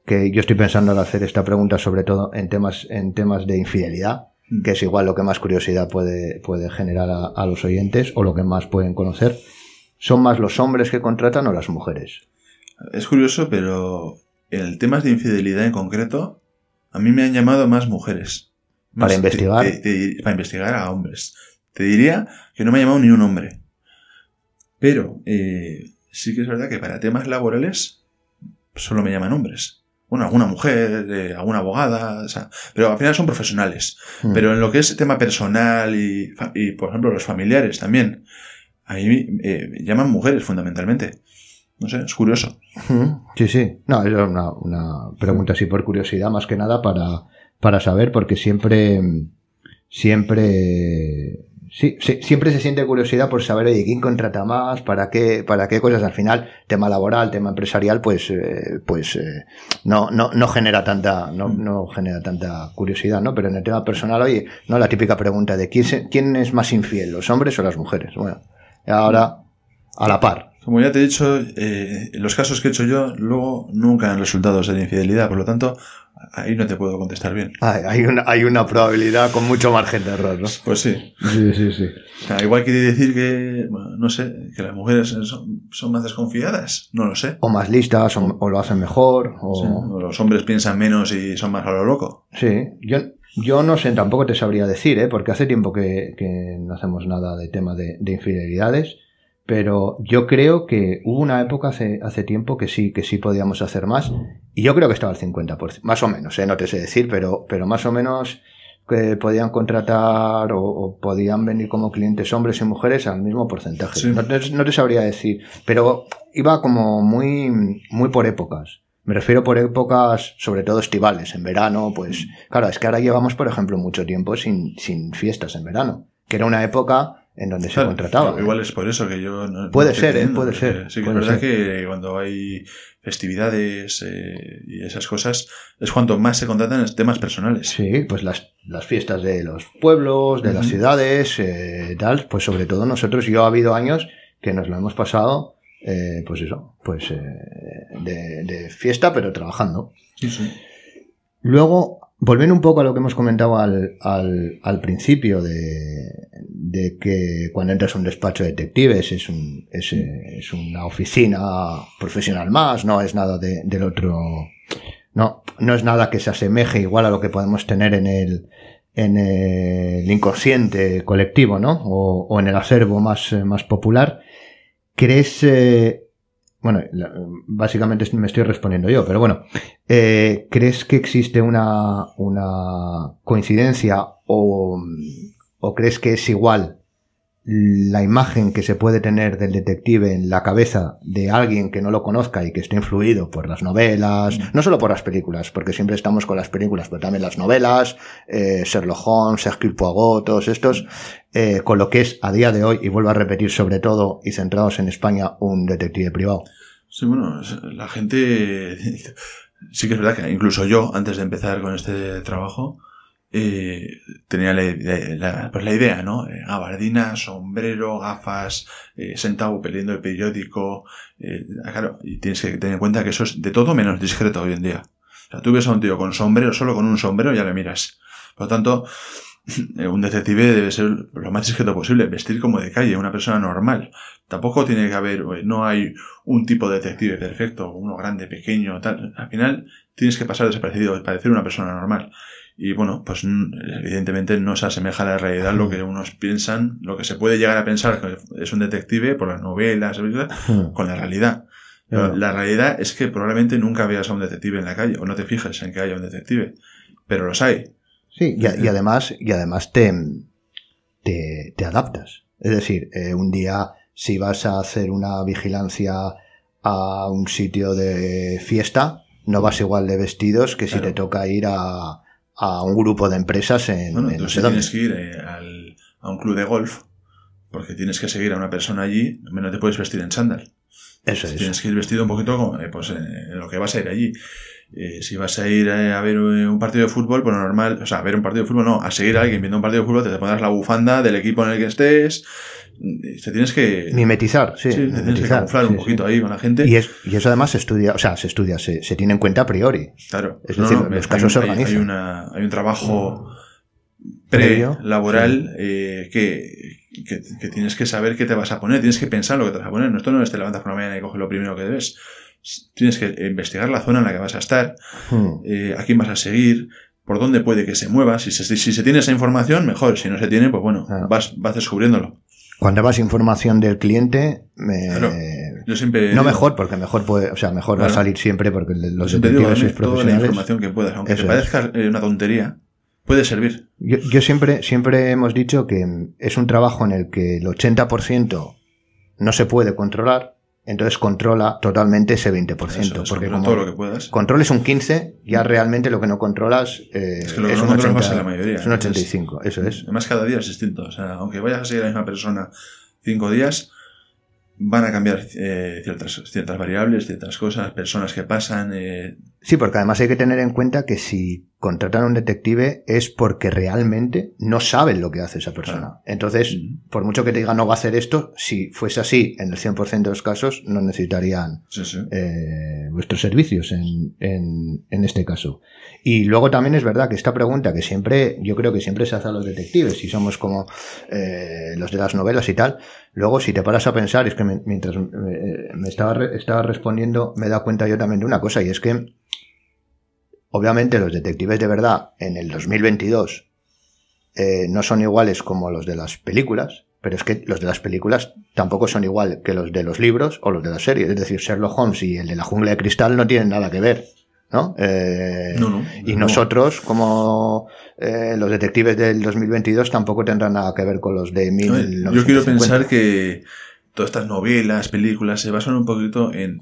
que yo estoy pensando en hacer esta pregunta sobre todo en temas, en temas de infidelidad. Que es igual lo que más curiosidad puede, puede generar a, los oyentes o lo que más pueden conocer. ¿Son más los hombres que contratan o las mujeres? Es curioso, pero en el tema de infidelidad en concreto, a mí me han llamado más mujeres. para investigar. para investigar a hombres. Te diría que no me ha llamado ni un hombre. Pero eh, sí que es verdad que para temas laborales solo me llaman hombres bueno, alguna mujer, eh, alguna abogada, o sea, pero al final son profesionales. Hmm. Pero en lo que es tema personal y, y por ejemplo, los familiares también, ahí eh, llaman mujeres fundamentalmente. No sé, es curioso. Hmm. Sí, sí. No, es una, una pregunta así por curiosidad, más que nada para, para saber, porque siempre, siempre Sí, siempre se siente curiosidad por saber, oye, quién contrata más, para qué, para qué cosas. Al final, tema laboral, tema empresarial, pues, eh, pues eh, no, no, no genera tanta, no, mm. no genera tanta curiosidad, ¿no? Pero en el tema personal, oye, no la típica pregunta de quién, quién es más infiel, los hombres o las mujeres. Bueno, ahora a la par. Como ya te he dicho, eh, los casos que he hecho yo luego nunca han resultado ser infidelidad, por lo tanto, ahí no te puedo contestar bien. hay, una, hay una probabilidad con mucho margen de error, ¿no? Pues sí. Sí, sí, sí. igual quiere decir que, no sé, que las mujeres son, más desconfiadas, no lo sé. O más listas, o, lo hacen mejor, o... los hombres piensan menos y son más a lo loco. Sí, yo, yo no sé, tampoco te sabría decir, ¿eh? porque hace tiempo que, no hacemos nada de tema de, de infidelidades pero yo creo que hubo una época hace, hace tiempo que sí, que sí podíamos hacer más, y yo creo que estaba al 50%, más o menos, ¿eh? no te sé decir, pero, pero más o menos que podían contratar o, podían venir como clientes hombres y mujeres al mismo porcentaje. No, te, sabría decir, pero iba como muy, muy por épocas. Me refiero por épocas, sobre todo estivales, en verano, pues claro, es que ahora llevamos, por ejemplo, mucho tiempo sin, sin fiestas en verano, que era una época en donde se contrataba. Igual es por eso que yo no. Puede ser, ¿eh? puede ser. Sí, que es verdad que cuando hay festividades eh, y esas cosas es cuanto más se contratan temas personales. Sí, pues las, las fiestas de los pueblos, de las ciudades, eh, tal, pues sobre todo nosotros, yo ha habido años que nos lo hemos pasado, eh, pues eso, pues de, de, fiesta, pero trabajando. Sí, sí. Luego, Volviendo un poco a lo que hemos comentado al, al, principio de, de, que cuando entras a un despacho de detectives es, un, es, es una oficina profesional más, no es nada de, del otro, no, no es nada que se asemeje igual a lo que podemos tener en el, en el inconsciente colectivo, ¿no? O, o en el acervo más, más popular. ¿Crees, eh, bueno, básicamente me estoy respondiendo yo, pero bueno, eh, ¿crees que existe una, una coincidencia o, o crees que es igual la imagen que se puede tener del detective en la cabeza de alguien que no lo conozca y que esté influido por las novelas, mm. no solo por las películas, porque siempre estamos con las películas, pero también las novelas, eh, Sherlock Holmes, Hercule Poirot, todos estos, eh, con lo que es a día de hoy, y vuelvo a repetir sobre todo y centrados en España, un detective privado. Sí, bueno, la gente, sí que es verdad que incluso yo, antes de empezar con este trabajo, eh, tenía la, pues la, idea, ¿no? Eh, gabardina, sombrero, gafas, eh, sentado peleando el periódico. Eh, claro, y tienes que tener en cuenta que eso es de todo menos discreto hoy en día. O sea, tú ves a un tío con sombrero, solo con un sombrero ya le miras. Por lo tanto, <laughs> un detective debe ser lo más discreto posible, vestir como de calle, una persona normal. Tampoco tiene que haber, no hay un tipo de detective perfecto, uno grande, pequeño, tal. Al final tienes que pasar desaparecido, parecer una persona normal. Y bueno, pues evidentemente no se asemeja a la realidad lo que unos piensan, lo que se puede llegar a pensar que es un detective por las novelas, con la realidad. La realidad es que probablemente nunca veas a un detective en la calle o no te fijes en que haya un detective, pero los hay. Sí, y, además, y además te, te, adaptas. Es decir, eh, un día si vas a hacer una vigilancia a un sitio de fiesta, no vas igual de vestidos que si te toca ir a, a un grupo de empresas en, bueno, no sé tienes que ir eh, al, a un club de golf porque tienes que seguir a una persona allí, no te puedes vestir en chándal. Eso es. Tienes que ir vestido un poquito como, eh, pues, en lo que vas a ir allí. Eh, si vas a ir a ver un partido de fútbol, pues normal, o sea, a ver un partido de fútbol, no, a seguir a alguien viendo un partido de fútbol, te, pondrás la bufanda del equipo en el que estés, te tienes que... Mimetizar, sí. sí te tienes que camuflar un poquito ahí con la gente. Y, es, y eso además se estudia, o sea, se estudia, se, se tiene en cuenta a priori. Claro. Es decir, los casos se organizan. Hay, una, hay un trabajo pre-laboral eh, que, que, que, tienes que saber qué te vas a poner, tienes que pensar lo que te vas a poner. Esto no es te levantas por la mañana y coges lo primero que debes. Tienes que investigar la zona en la que vas a estar, hmm. eh, a quién vas a seguir, por dónde puede que se mueva. Si se, si se tiene esa información, mejor. Si no se tiene, pues bueno, vas, vas descubriéndolo. Cuando vas información del cliente, yo siempre no mejor, porque mejor puede, o sea, mejor va a salir siempre porque los detectives sois profesionales. Toda la información que puedas, aunque te parezca eh, una tontería, puede servir. Yo, yo, siempre, siempre hemos dicho que es un trabajo en el que el 80% no se puede controlar entonces controla totalmente ese 20%. porque como todo lo que puedas. controles un 15, ya realmente lo que no controlas eh, es, que lo que es, no un 80, la mayoría, es un 85, eso es. Además cada día es distinto. O sea, aunque vayas a seguir a la misma persona cinco días, van a cambiar eh, ciertas, ciertas variables, ciertas cosas, personas que pasan, eh, Sí, porque además hay que tener en cuenta que si contratan a un detective es porque realmente no saben lo que hace esa persona. Entonces, por mucho que te diga no va a hacer esto, si fuese así en el 100% de los casos, no necesitarían eh, vuestros servicios en, en, en, este caso. Y luego también es verdad que esta pregunta que siempre, yo creo que siempre se hace a los detectives, si somos como los de las novelas y tal, luego si te paras a pensar, es que mientras me, estaba, estaba respondiendo, me he dado cuenta yo también de una cosa, y es que Obviamente los detectives de verdad en el 2022 eh, no son iguales como los de las películas, pero es que los de las películas tampoco son igual que los de los libros o los de las series. Es decir, Sherlock Holmes y el de la jungla de cristal no tienen nada que ver. ¿No? Eh, no, no y nosotros, como eh, los detectives del 2022, tampoco tendrán nada que ver con los de 1950. Yo quiero pensar que todas estas novelas, películas, se basan un poquito en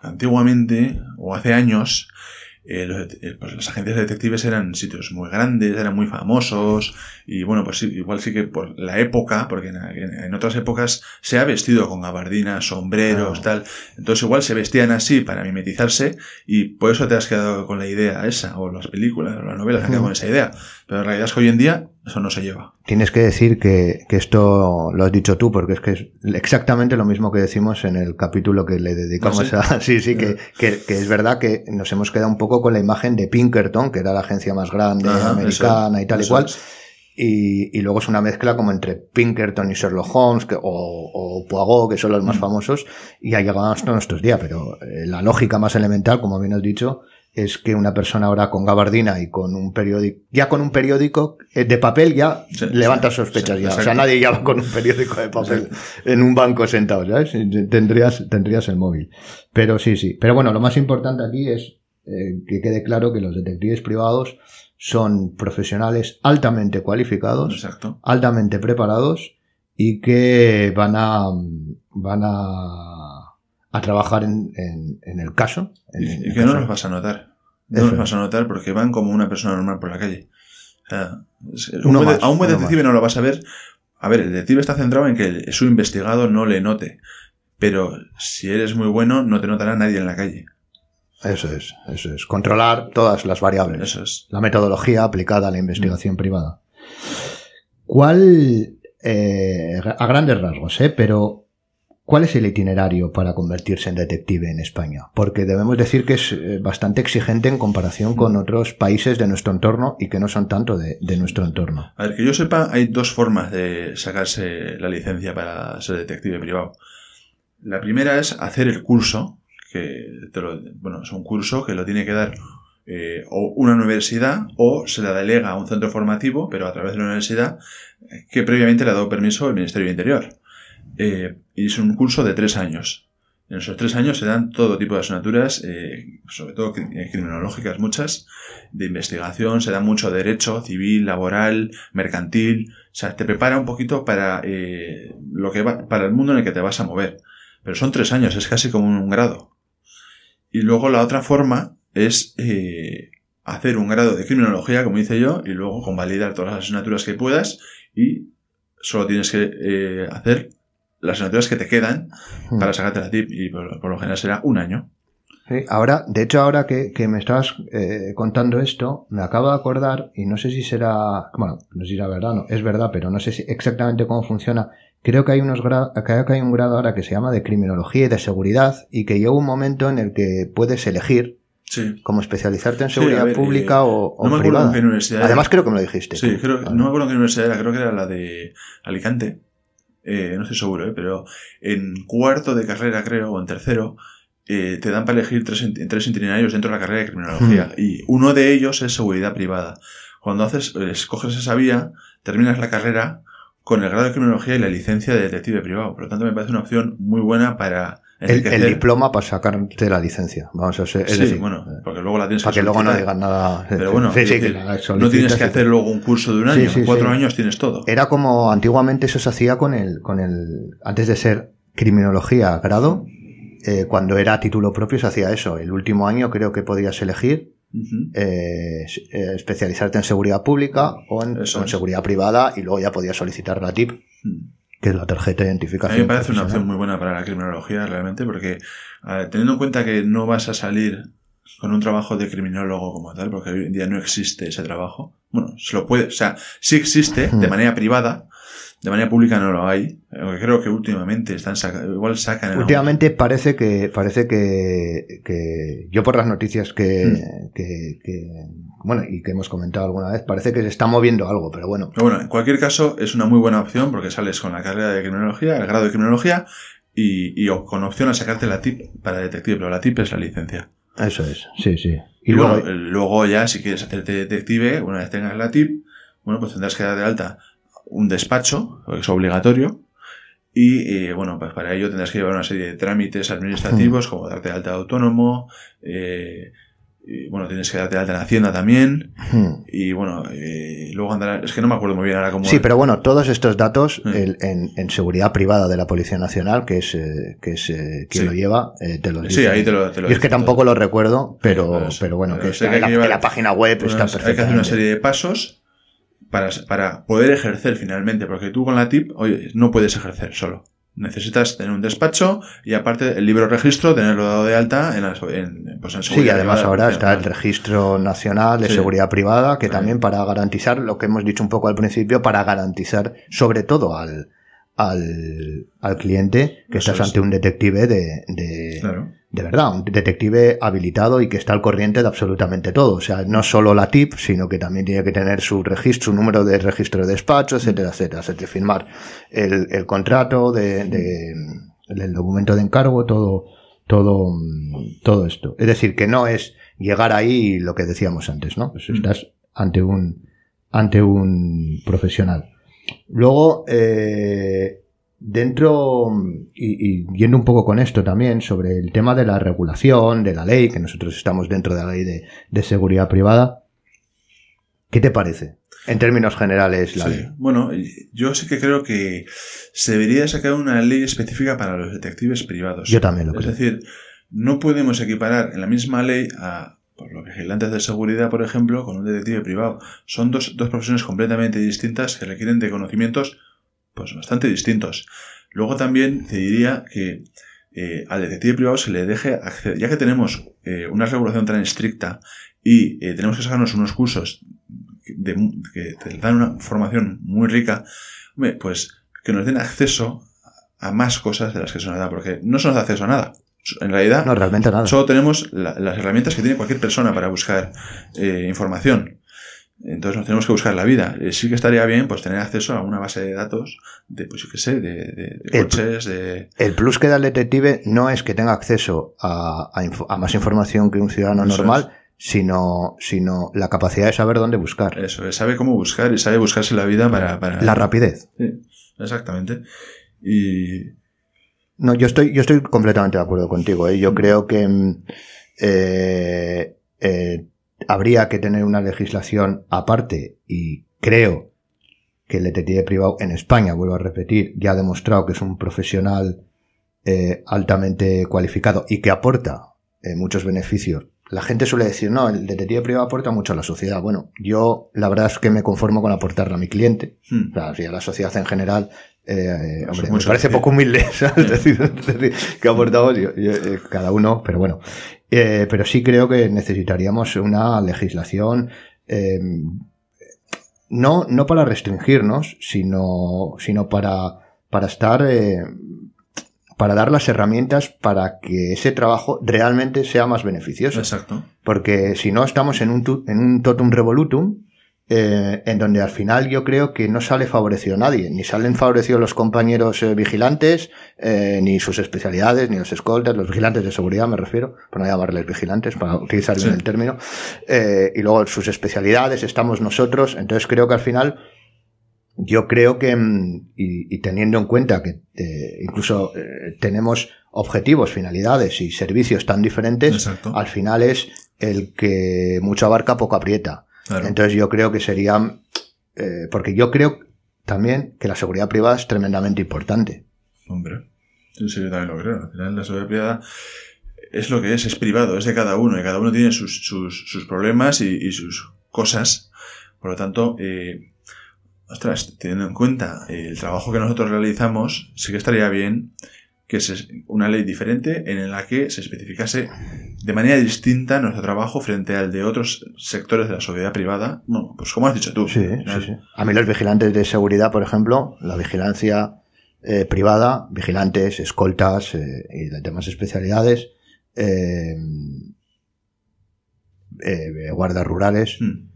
antiguamente o hace años eh, los, eh, pues las agencias de detectives eran sitios muy grandes, eran muy famosos, y bueno, pues igual sí que por la época, porque en, otras épocas se ha vestido con gabardinas, sombreros, tal, entonces igual se vestían así para mimetizarse, y por eso te has quedado con la idea esa, o las películas, o las novelas han quedado <laughs> con esa idea, pero la realidad es que hoy en día eso no se lleva. Tienes que decir que, que, esto lo has dicho tú, porque es que es exactamente lo mismo que decimos en el capítulo que le dedicamos ¿Ah, a... <laughs> Sí, sí, que, que, que, es verdad que nos hemos quedado un poco con la imagen de Pinkerton, que era la agencia más grande Ajá, americana y tal y cual. es. Y, y, luego es una mezcla como entre Pinkerton y Sherlock Holmes que, o, o Poirot, que son los más Mm. famosos, y ha llegado hasta nuestros días. Pero eh, la lógica más elemental, como bien has dicho, es que una persona ahora con gabardina y con un periódico, ya con un periódico eh, de papel ya Sí, levanta sospechas sí, ya. O sea, nadie ya va con un periódico de papel en un banco sentado, ¿sabes? Tendrías, tendrías el móvil. Pero sí, sí. Pero bueno, lo más importante aquí es eh, que quede claro que los detectives privados son profesionales altamente cualificados, Exacto. altamente preparados y que van a van a, a trabajar en, en, en el caso. En, Y, que no los vas a notar. No Eso los vas a notar porque van como una persona normal por la calle. O sea, Uno más, a un buen detective no lo vas a ver. A ver, el detective está centrado en que el- su investigado no le note. Pero si eres muy bueno, no te notará nadie en la calle. Eso es, eso es. Controlar todas las variables. Eso es. La metodología aplicada a la investigación privada. ¿Cuál, eh, a grandes rasgos, eh, pero cuál es el itinerario para convertirse en detective en España? Porque debemos decir que es eh, bastante exigente en comparación con otros países de nuestro entorno y que no son tanto de, de nuestro entorno. A ver, que yo sepa, hay dos formas de sacarse la licencia para ser detective privado. La primera es hacer el curso, que te lo- bueno, es un curso que lo tiene que dar eh, o una universidad o se la delega a un centro formativo, pero a través de la universidad que previamente le ha dado permiso el Ministerio de Interior. Eh, y es un curso de tres años. En esos tres años se dan todo tipo de asignaturas, eh, sobre todo eh, criminológicas, muchas, de investigación, se da mucho derecho civil, laboral, mercantil, o sea, te prepara un poquito para eh, lo que va, para el mundo en el que te vas a mover. Pero son tres años, es casi como un grado. Y luego la otra forma es hacer un grado de criminología, como hice yo, y luego convalidar todas las asignaturas que puedas y solo tienes que hacer las asignaturas que te quedan Hmm. para sacarte la tip y por, por lo general será un año. Sí, ahora, de hecho, ahora que, que me estabas eh, contando esto, me acabo de acordar, y no sé si será, bueno, no sé si será verdad, no, es verdad, pero no sé si exactamente cómo funciona. Creo que hay unos gra- creo que hay un grado ahora que se llama de criminología y de seguridad, y que llega un momento en el que puedes elegir Sí. como especializarte en seguridad ver, pública eh, o, o no me acuerdo en qué universidad Además, era. creo que me lo dijiste. Sí, creo, Vale. no me acuerdo en qué universidad era, creo que era la de Alicante. Eh, no estoy seguro, ¿eh? pero en cuarto de carrera, creo, o en tercero, eh, te dan para elegir tres, tres itinerarios dentro de la carrera de criminología. Y uno de ellos es seguridad privada. Cuando haces, escoges esa vía, terminas la carrera con el grado de criminología y la licencia de detective privado. Por lo tanto, me parece una opción muy buena para el, diploma para sacarte la licencia. Vamos a ser, Sí, decir, bueno, eh, porque luego la tienes para que luego no digan nada. Pero bueno, Sí, sí, es que no tienes que hacer luego un curso de un año. cuatro años tienes todo. Era como antiguamente eso se hacía con el, con el, antes de ser criminología grado, eh, cuando era título propio se hacía eso. El último año creo que podías elegir eh, eh, especializarte en seguridad pública o en, o seguridad privada y luego ya podías solicitar la TIP, Mm. Que es la tarjeta de A identificación. mí me parece una opción muy buena para la criminología realmente porque teniendo en cuenta que no vas a salir con un trabajo de criminólogo como tal, porque hoy en día no existe ese trabajo. Bueno, se lo puede, o sea, sí existe de manera privada, de manera pública no lo hay. Creo que últimamente están saca- igual sacan en Últimamente parece que parece que, que yo por las noticias que, que, que- bueno y que hemos comentado alguna vez parece que se está moviendo algo, pero bueno. Pero bueno, en cualquier caso es una muy buena opción porque sales con la carrera de criminología, el grado de criminología y, y con opción a sacarte la TIP para detective, pero la TIP es la licencia. Eso es, sí, sí. Y, Y, luego, bueno, eh, luego ya si quieres hacerte detective, una vez tengas la TIP, bueno, pues tendrás que dar de alta un despacho, es obligatorio, y eh, bueno, pues para ello tendrás que llevar una serie de trámites administrativos, como darte de alta de autónomo, eh, y, bueno, tienes que darte de alta en Hacienda también, hmm. y bueno, eh, luego andará, es que no me acuerdo muy bien ahora cómo... Sí, pero bueno, todos estos datos Mm. el- en, en seguridad privada de la Policía Nacional, que es, eh, que es eh, quien Sí. lo lleva, te lo Sí, dice. ahí te lo, te lo Yo es que todo. tampoco lo recuerdo, pero, Pero es- pero bueno, pero que sé está que en, la, hay que llevar- en la página web Bueno, está hay que hacer una perfectamente. serie de pasos para, para poder ejercer finalmente, porque tú con la TIP, oye, no puedes ejercer solo. Necesitas tener un despacho y aparte el libro registro, tenerlo dado de alta en, la- en, pues en Sí, y seguridad además privada. ahora está el Registro Nacional de Sí. Seguridad Privada, que Sí. también para garantizar lo que hemos dicho un poco al principio, para garantizar sobre todo al, al, al cliente que Eso estás es. ante un detective de, de, Claro. De verdad, un detective habilitado y que está al corriente de absolutamente todo. O sea, no solo la TIP, sino que también tiene que tener su registro, su número de registro de despacho, etcétera, etcétera. Se te firmar el, el contrato de, de- el documento de encargo, todo, todo, todo esto. Es decir, que no es llegar ahí lo que decíamos antes, ¿no? Pues Mm. estás ante un, ante un profesional. Luego, eh, dentro, y, y yendo un poco con esto también, sobre el tema de la regulación, de la ley, que nosotros estamos dentro de la ley de, de seguridad privada, ¿qué te parece? En términos generales, la Sí. ley. Bueno, yo sí que creo que se debería sacar una ley específica para los detectives privados. Yo también lo Es creo. decir, no podemos equiparar en la misma ley a pues, los vigilantes de seguridad, por ejemplo, con un detective privado. Son dos, dos profesiones completamente distintas que requieren de conocimientos pues, bastante distintos. Luego también te diría que eh, al detective privado se le deje acceder, ya que tenemos eh, una regulación tan estricta y eh, tenemos que sacarnos unos cursos de, que te dan una formación muy rica, hombre, pues que nos den acceso a más cosas de las que se nos da, porque no se nos da acceso a nada. En realidad, No, realmente nada. solo tenemos la- las herramientas que tiene cualquier persona para buscar eh, información. Entonces nos tenemos que buscar la vida. Eh, sí que estaría bien pues tener acceso a una base de datos de, pues yo qué sé, de, de- de El- coches, de... El plus que da el detective no es que tenga acceso a, a más información que un ciudadano Eso normal, sino, sino la capacidad de saber dónde buscar. Eso, sabe cómo buscar y sabe buscarse la vida para... para La rapidez. Sí, exactamente. Y... No, yo estoy, yo estoy completamente de acuerdo contigo. ¿eh? Yo creo que mm, eh, eh, habría que tener una legislación aparte y creo que el detective privado en España, vuelvo a repetir, ya ha demostrado que es un profesional eh, altamente cualificado y que aporta eh, muchos beneficios. La gente suele decir, no, el detective privado aporta mucho a la sociedad. Bueno, yo la verdad es que me conformo con aportarle a mi cliente. hmm, O sea, si a la sociedad en general, eh, hombre, me parece poco humilde, <laughs> ¿sabes? Es decir, es decir, que aportamos yo- yo, eh, cada uno, pero bueno. Eh, pero sí creo que necesitaríamos una legislación, eh, no, no para restringirnos, sino, sino para, para estar, eh, para dar las herramientas para que ese trabajo realmente sea más beneficioso. exacto. Porque si no, estamos en un, en un totum revolutum, eh, en donde al final yo creo que no sale favorecido nadie. Ni salen favorecidos los compañeros eh, vigilantes, eh, ni sus especialidades, ni los escoltas, los vigilantes de seguridad me refiero, para no llamarles vigilantes, para utilizar bien Sí. el término. Eh, y luego sus especialidades, estamos nosotros. Entonces creo que al final yo creo que, mm, y, y teniendo en cuenta que incluso tenemos objetivos, finalidades y servicios tan diferentes, Exacto. al final es el que mucho abarca, poco aprieta. Claro. Entonces yo creo que sería, eh, porque yo creo también que la seguridad privada es tremendamente importante. Hombre, sí, yo también lo creo. Al final la seguridad privada es lo que es, es privado, es de cada uno, y cada uno tiene sus, sus, sus problemas y, y sus cosas. Por lo tanto, eh, ostras, teniendo en cuenta el trabajo que nosotros realizamos, sí que estaría bien que es una ley diferente en la que se especificase de manera distinta nuestro trabajo frente al de otros sectores de la seguridad privada. Bueno, pues como has dicho tú. Sí, sí, sí. A mí los vigilantes de seguridad, por ejemplo, la vigilancia eh, privada, vigilantes, escoltas eh, y demás especialidades, eh, eh, guardas rurales. Mm.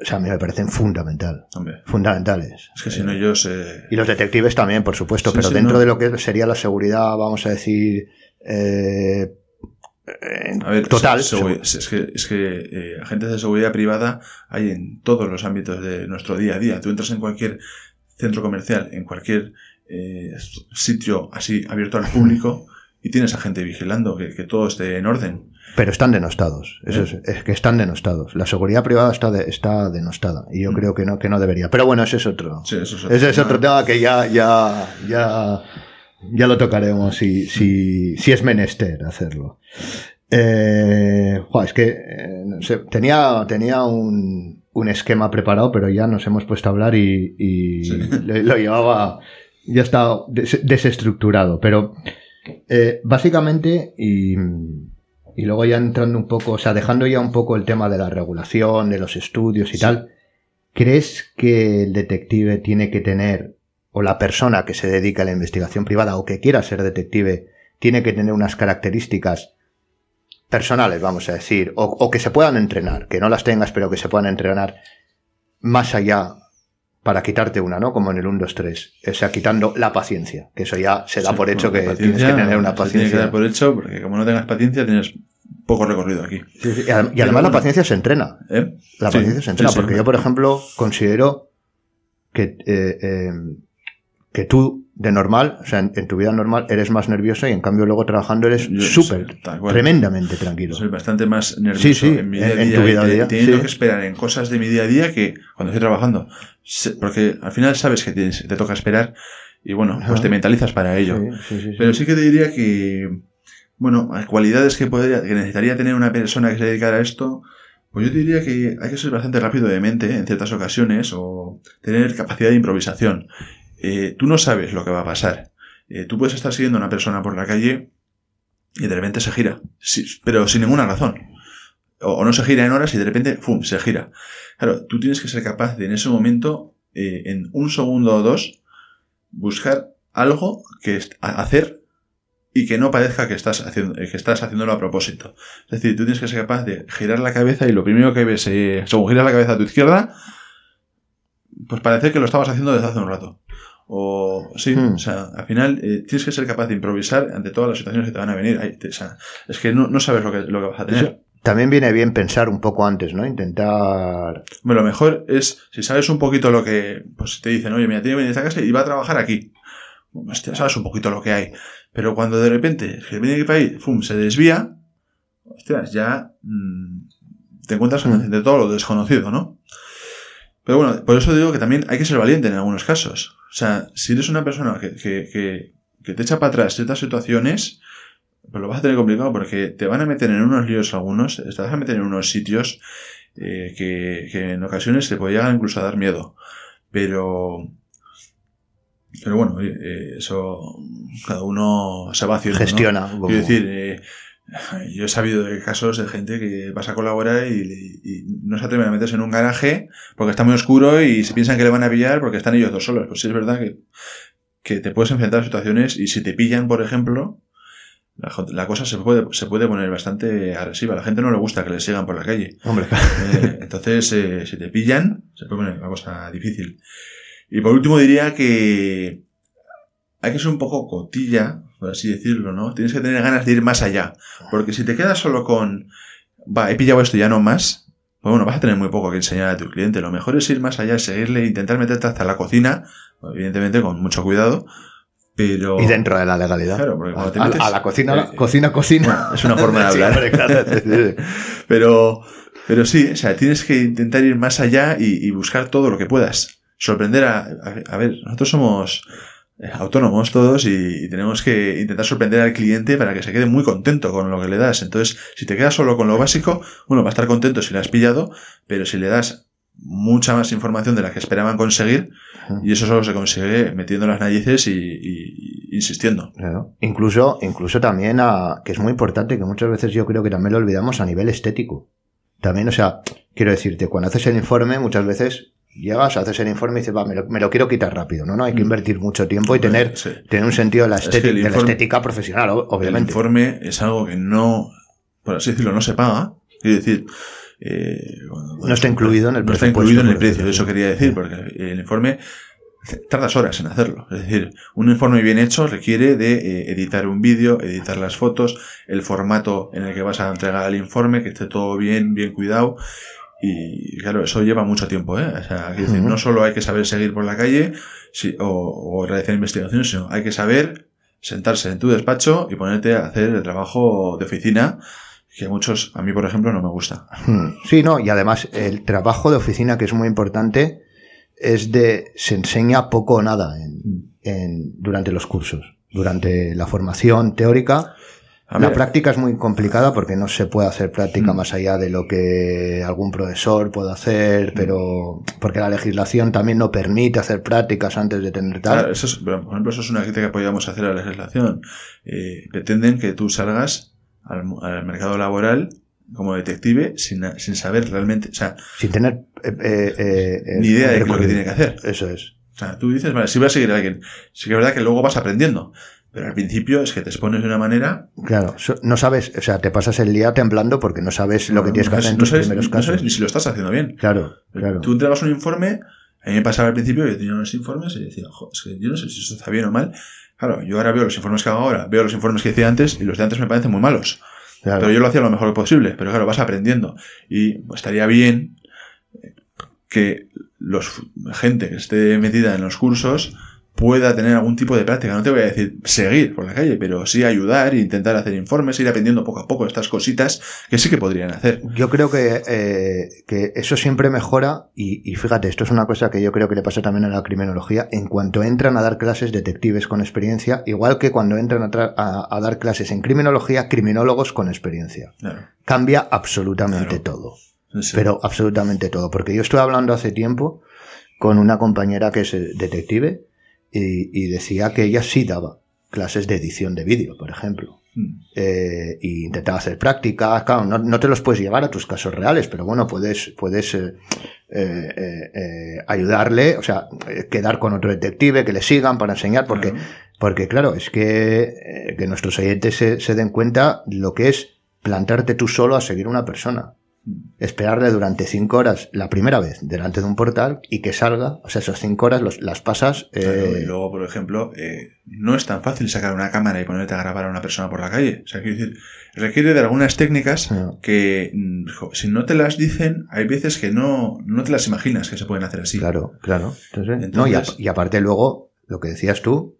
O sea, a mí me parecen fundamental. Hombre, Fundamentales. es que si no ellos... eh, Y los detectives también, por supuesto, Sí, pero sí, dentro no. de lo que sería la seguridad, vamos a decir, eh, A ver, total. es que, es que eh, agentes de seguridad privada hay en todos los ámbitos de nuestro día a día. Tú entras en cualquier centro comercial, en cualquier eh, sitio así abierto al público y tienes a gente vigilando que, que todo esté en orden. Pero están denostados. Eso es, ¿Eh? es que están denostados. La seguridad privada está, de- está denostada. Y yo Mm. creo que no, que no debería. Pero bueno, ese es otro. Sí, eso es Ese es otro tema. que ya, ya, ya, ya lo tocaremos si, si, si es menester hacerlo. Eh, es que eh, no sé, tenía, tenía un, un esquema preparado, pero ya nos hemos puesto a hablar y, y Sí. <laughs> lo, lo llevaba, ya está des- desestructurado. Pero eh, básicamente, y, y luego ya entrando un poco, o sea, dejando ya un poco el tema de la regulación, de los estudios y tal, ¿crees que el detective tiene que tener, o la persona que se dedica a la investigación privada o que quiera ser detective, tiene que tener unas características personales, vamos a decir, o, o que se puedan entrenar, que no las tengas, pero que se puedan entrenar más allá para quitarte una, ¿no? Como en el 1, 2, 3. O sea, quitando la paciencia, que eso ya se da Sí, por hecho que tienes que paciencia tener una se tiene que paciencia. dar por hecho porque como no tengas paciencia tienes poco recorrido aquí. Sí, sí, Y, además la paciencia se entrena. ¿eh? La paciencia se entrena, porque yo, por ejemplo, considero que, eh, eh, que tú, de normal, o sea, en, en tu vida normal, eres más nervioso y en cambio luego trabajando eres súper, tremendamente tranquilo. Soy bastante más nervioso Sí, sí, en mi en- día a en día, tu vida a día, teniendo sí. que esperar en cosas de mi día a día que cuando estoy trabajando. Porque al final sabes que tienes- te toca esperar y bueno, pues te mentalizas para ello. Pero sí que te diría que, bueno, hay cualidades que, podría, que necesitaría tener una persona que se dedicara a esto, pues yo te diría que hay que ser bastante rápido de mente en ciertas ocasiones o tener capacidad de improvisación. Eh, tú no sabes lo que va a pasar. Eh, tú puedes estar siguiendo a una persona por la calle y de repente se gira, sí, pero sin ninguna razón. O, no se gira en horas y de repente, ¡fum!, se gira. Claro, tú tienes que ser capaz de en ese momento, eh, en un segundo o dos, buscar algo que hacer y que no parezca que estás, haciendo, que estás haciéndolo a propósito. Es decir, tú tienes que ser capaz de girar la cabeza y lo primero que ves, eh, según giras la cabeza a tu izquierda, pues parece que lo estabas haciendo desde hace un rato. O sí, Hmm. o sea, al final eh, tienes que ser capaz de improvisar ante todas las situaciones que te van a venir. Te- o sea, es que no, no sabes lo que, lo que vas a tener. Eso también viene bien pensar un poco antes, ¿no? Intentar... Bueno, lo mejor es, si sabes un poquito lo que, pues te dicen, oye, mira, tiene que venir a esta casa y va a trabajar aquí. Hostia, sabes un poquito lo que hay. Pero cuando de repente, que viene aquí para ahí, ¡fum!, se desvía, hostias, ya mm, te encuentras Mm. de todo lo desconocido, ¿no? Pero bueno, por eso digo que también hay que ser valiente en algunos casos. O sea, si eres una persona que, que, que, que te echa para atrás ciertas situaciones, pues lo vas a tener complicado porque te van a meter en unos líos algunos, te vas a meter en unos sitios eh, que, que en ocasiones te puede llegar incluso a dar miedo. Pero, pero bueno, eh, eso cada uno se va haciendo. ¿no? Gestiona. como- Quiero decir, eh, <laughs> yo he sabido de casos de gente que vas a colaborar y, y no se atreven a meterse en un garaje porque está muy oscuro y se piensan que le van a pillar porque están ellos dos solos. Pues sí es verdad que, que te puedes enfrentar a situaciones y si te pillan, por ejemplo, la, la cosa se puede, se puede poner bastante agresiva. A la gente no le gusta que le sigan por la calle. Hombre, Eh, entonces, eh, si te pillan, se puede poner una cosa difícil. Y por último diría que hay que ser un poco cotilla, por así decirlo, ¿no? Tienes que tener ganas de ir más allá. Porque si te quedas solo con, va, he pillado esto, ya no más, pues bueno, vas a tener muy poco que enseñar a tu cliente. Lo mejor es ir más allá, seguirle, intentar meterte hasta la cocina, evidentemente con mucho cuidado, pero... y dentro de la legalidad. Claro, porque cuando te a, a- metes- a la cocina, eh, cocina, cocina. bueno, es una forma de hablar. <laughs> Pero, pero sí, o sea, tienes que intentar ir más allá y, y buscar todo lo que puedas. Sorprender a, a, a ver, nosotros somos eh, autónomos todos y, y tenemos que intentar sorprender al cliente para que se quede muy contento con lo que le das. Entonces, si te quedas solo con lo básico, bueno, va a estar contento si le has pillado, pero si le das mucha más información de la que esperaban conseguir, y eso solo se consigue metiendo las narices y, y- insistiendo. Claro. Incluso, incluso también a, que es muy importante, que muchas veces yo creo que también lo olvidamos a nivel estético. También, o sea, quiero decirte, cuando haces el informe, muchas veces llegas, haces el informe y dices, va, me lo, me lo quiero quitar rápido, ¿no? No, hay que Mm. invertir mucho tiempo y tener, Sí. tener un sentido de la, Es que estética, de la estética profesional, o- El obviamente. informe es algo que no, por así decirlo, no se paga. Quiero decir, eh, No está incluido en el no está incluido en el precio. Eso quería decir, porque el informe tardas horas en hacerlo. Es decir, un informe bien hecho requiere de eh, editar un vídeo, editar las fotos, el formato en el que vas a entregar el informe, que esté todo bien, bien cuidado. Y claro, eso lleva mucho tiempo, ¿eh? O sea, no solo hay que saber seguir por la calle si- o, o realizar investigaciones, sino hay que saber sentarse en tu despacho y ponerte a hacer el trabajo de oficina, que a muchos, a mí por ejemplo, no me gusta. Hmm. Sí, no, y además el trabajo de oficina, que es muy importante, es de, se enseña poco o nada en, en- durante los cursos. Durante la formación teórica, La práctica es muy complicada porque no se puede hacer práctica Mm. más allá de lo que algún profesor puede Mm. hacer, pero porque la legislación también no permite hacer prácticas antes de tener tal. Claro, eso es, pero, por ejemplo, eso es una crítica que podríamos hacer a la legislación. Eh, pretenden que tú salgas al, al mercado laboral como detective sin, sin saber realmente, o sea, Sin tener eh, eh, eh, ni idea de lo que tiene que hacer. Eso es. O sea, tú dices, vale, si voy a seguir a alguien, sí que es verdad que luego vas aprendiendo, pero al principio es que te expones de una manera... Claro, no sabes, o sea, te pasas el día temblando porque no sabes lo que no- tienes que no hacer en tus sabes- primeros no casos. sabes ni si lo estás haciendo bien. Claro, claro. Tú entregas un informe, a mí me pasaba al principio, yo tenía unos informes y decía, "Jo, es que yo no sé si esto está bien o mal. Claro, yo ahora veo los informes que hago ahora, veo los informes que hice antes y los de antes me parecen muy malos. claro. Pero yo lo hacía lo mejor posible, pero claro, vas aprendiendo. Y estaría bien que los gente que esté metida en los cursos pueda tener algún tipo de práctica. No te voy a decir seguir por la calle, pero sí ayudar e intentar hacer informes, ir aprendiendo poco a poco estas cositas que sí que podrían hacer. Yo creo que, eh, que eso siempre mejora y, y fíjate, esto es una cosa que yo creo que le pasa también a la criminología. En cuanto entran a dar clases detectives con experiencia, igual que cuando entran a, tra- a- a dar clases en criminología, criminólogos con experiencia. Claro. Cambia absolutamente Claro. todo. Sí. Pero absolutamente todo. Porque yo estuve hablando hace tiempo con una compañera que es eh, detective y, y decía que ella sí daba clases de edición de vídeo, por ejemplo. Mm. Eh, y intentaba hacer prácticas. Claro, no, no te los puedes llevar a tus casos reales, pero bueno, puedes, puedes eh, eh, ayudarle, o sea, quedar con otro detective que le sigan para enseñar, porque, Claro. porque claro, es que, que nuestros oyentes se, se den cuenta lo que es plantarte tú solo a seguir una persona. Esperarle durante cinco horas la primera vez delante de un portal y que salga, o sea, esas cinco horas los- las pasas. eh, Claro, y luego, por ejemplo, eh, no es tan fácil sacar una cámara y ponerte a grabar a una persona por la calle. O sea, quiero decir, requiere de algunas técnicas no. que, mm, si no te las dicen, hay veces que no, no te las imaginas que se pueden hacer así. Claro, claro. Entonces, Entonces- no, y, a- y aparte luego, lo que decías tú,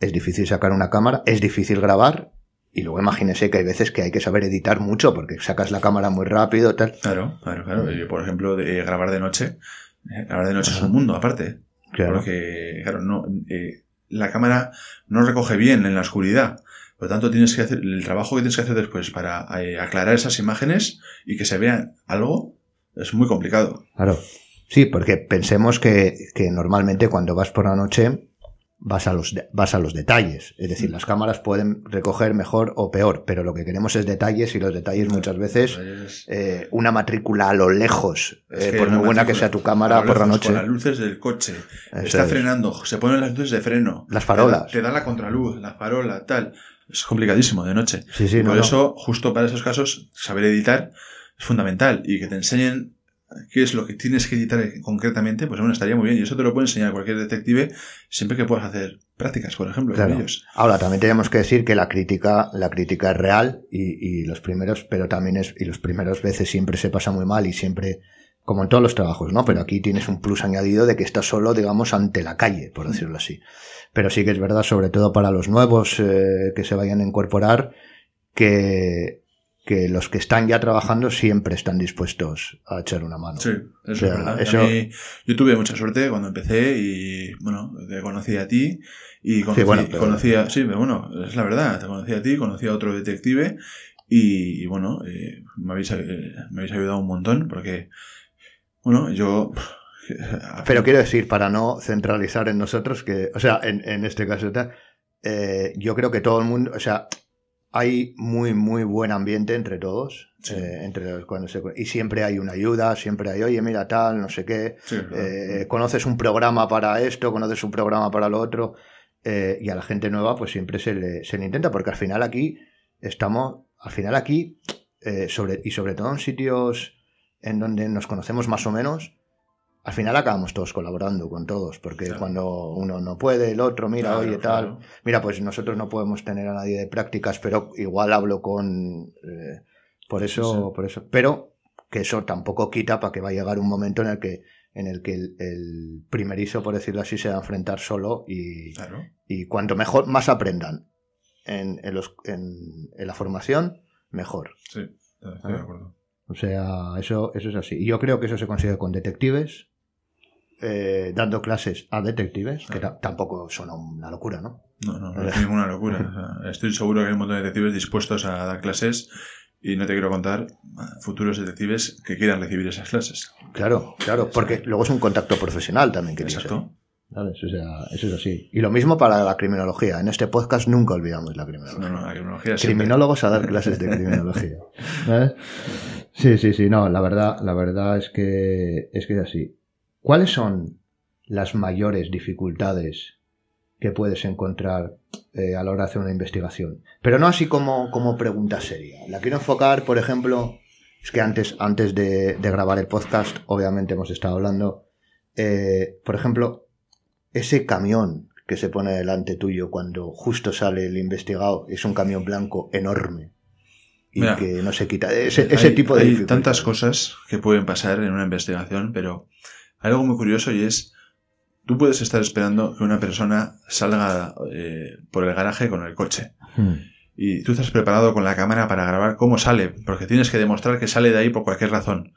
es difícil sacar una cámara, es difícil grabar, y luego imagínese que hay veces que hay que saber editar mucho, porque sacas la cámara muy rápido, tal. Claro, claro, claro. Yo, por ejemplo, de, eh, grabar de noche. eh, grabar de noche es un mundo aparte. Claro. Porque, claro, no, eh, la cámara no recoge bien en la oscuridad. Por lo tanto, tienes que hacer el trabajo que tienes que hacer después para eh, aclarar esas imágenes y que se vea algo es muy complicado. Claro. Sí, porque pensemos que, que normalmente cuando vas por la noche vas a los vas a los detalles. Es decir, las cámaras pueden recoger mejor o peor, pero lo que queremos es detalles y los detalles muchas veces Es- eh, una matrícula a lo lejos, es eh, que por muy buena que sea tu cámara por la noche. Con las luces del coche. Eso está es. frenando, se ponen las luces de freno. Las farolas. Te da, te da la contraluz, la farola, tal. Es complicadísimo de noche. Sí, sí, no, por no. eso, justo para esos casos, saber editar es fundamental y que te enseñen qué es lo que tienes que editar concretamente, pues bueno, estaría muy bien. Y eso te lo puede enseñar cualquier detective siempre que puedas hacer prácticas, por ejemplo, Claro. con ellos. Ahora, también tenemos que decir que la crítica, la crítica es real y, y los primeros, pero también es, y los primeros veces siempre se pasa muy mal y siempre, como en todos los trabajos, ¿no? Pero aquí tienes un plus añadido de que estás solo, digamos, ante la calle, por decirlo así. Pero sí que es verdad, sobre todo para los nuevos eh, que se vayan a incorporar, que, que los que están ya trabajando siempre están dispuestos a echar una mano. Sí, eso O sea, es verdad. A mí- yo tuve mucha suerte cuando empecé y, bueno, te conocí a ti y conocí, bueno, pero- conocí a- sí, pero bueno, es la verdad, te conocí a ti, conocí a otro detective y, y bueno, eh, me, habéis, eh, me habéis ayudado un montón porque, bueno, yo... Pero quiero decir, para no centralizar en nosotros, que, o sea, en, en este caso, eh, yo creo que todo el mundo, o sea, hay muy, muy buen ambiente entre todos. Sí. eh, entre los- cuando se- y siempre hay una ayuda, siempre hay, oye, mira tal, no sé qué, Sí, claro. eh, conoces un programa para esto, conoces un programa para lo otro, eh, y a la gente nueva pues siempre se le, se le intenta, porque al final aquí estamos, al final aquí, eh, sobre, y sobre todo en sitios en donde nos conocemos más o menos, al final acabamos todos colaborando con todos, porque Claro. cuando uno no puede, el otro, mira, Claro, oye, tal, mira, pues nosotros no podemos tener a nadie de prácticas, pero igual hablo con... eh, por eso, Sí, sí. por eso. Pero que eso tampoco quita para que va a llegar un momento en el que en el que el, el primerizo, por decirlo así, se va a enfrentar solo y, y cuanto mejor, más aprendan en, en los, en, en la formación, mejor. Sí, estoy de acuerdo. O sea, eso, eso es así. Y yo creo que eso se consigue con detectives, eh, dando clases a detectives, que ta- tampoco son una locura, ¿no? No, no, no <laughs> es ninguna locura. O sea, estoy seguro que hay un montón de detectives dispuestos a dar clases y no te quiero contar futuros detectives que quieran recibir esas clases. Claro, claro, porque luego es un contacto profesional también que Exacto. ¿sabes? O sea, eso es así. Y lo mismo para la criminología. En este podcast nunca olvidamos la criminología. No, no, la criminología siempre. Criminólogos a dar clases de <laughs> criminología. Sí, sí, sí, no, la verdad, la verdad es que es que es así. ¿Cuáles son las mayores dificultades que puedes encontrar eh, a la hora de hacer una investigación? Pero no así como, como pregunta seria. La quiero enfocar, por ejemplo, es que antes, antes de, de grabar el podcast, obviamente hemos estado hablando, eh, por ejemplo, ese camión que se pone delante tuyo cuando justo sale el investigado es un camión blanco enorme y Mira, que no se quita ese, tipo de hay tantas cosas que pueden pasar en una investigación, pero hay algo muy curioso y es, tú puedes estar esperando que una persona salga eh, por el garaje con el coche. Hmm. Y tú estás preparado con la cámara para grabar cómo sale, porque tienes que demostrar que sale de ahí por cualquier razón.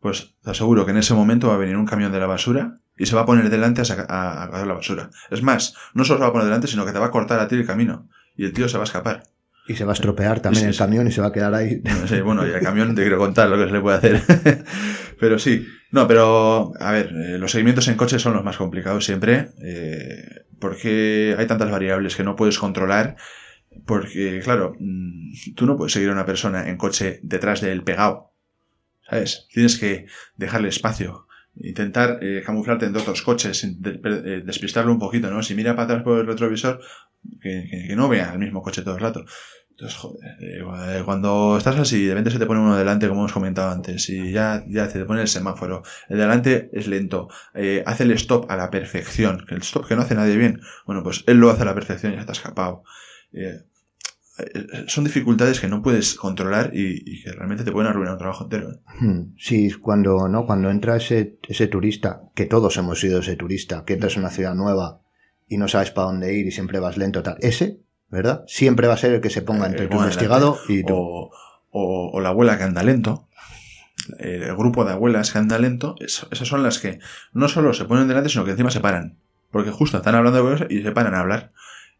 Pues te aseguro que en ese momento va a venir un camión de la basura y se va a poner delante a, saca- a, a coger la basura. Es más, no solo se va a poner delante, sino que te va a cortar a ti el camino. Y el tío se va a escapar. Y se va a estropear también Sí, el sí. camión y se va a quedar ahí Sí, bueno, y al camión no te quiero contar lo que se le puede hacer. <laughs> pero sí. No, pero, a ver, eh, los seguimientos en coche son los más complicados siempre. eh, porque hay tantas variables que no puedes controlar. Porque, claro, mm, tú no puedes seguir a una persona en coche detrás del pegado. ¿Sabes? Tienes que dejarle espacio. Intentar eh, camuflarte entre otros coches, despistarlo un poquito, ¿no? Si mira para atrás por el retrovisor, que, no vea el mismo coche todo el rato. Entonces, joder, eh, cuando estás así, de repente se te pone uno delante, como hemos comentado antes, y ya, ya te pone el semáforo. El delante es lento, eh, hace el stop a la perfección, el stop que no hace nadie bien. Bueno, pues él lo hace a la perfección y ya has escapado. Eh, eh, son dificultades que no puedes controlar y, que realmente te pueden arruinar un trabajo entero. ¿eh? Hmm. Sí, cuando, ¿no? cuando entra ese, ese turista, que todos hemos sido ese turista, que entras en una ciudad nueva y no sabes para dónde ir y siempre vas lento, tal. Ese, ¿verdad? Siempre va a ser el que se ponga Eh, entre tu ponga investigado y tú. O, o- o la abuela que anda lento. El, grupo de abuelas que anda lento, es- esas son las que no solo se ponen delante, sino que encima se paran. Porque justo están hablando de cosas y se paran a hablar.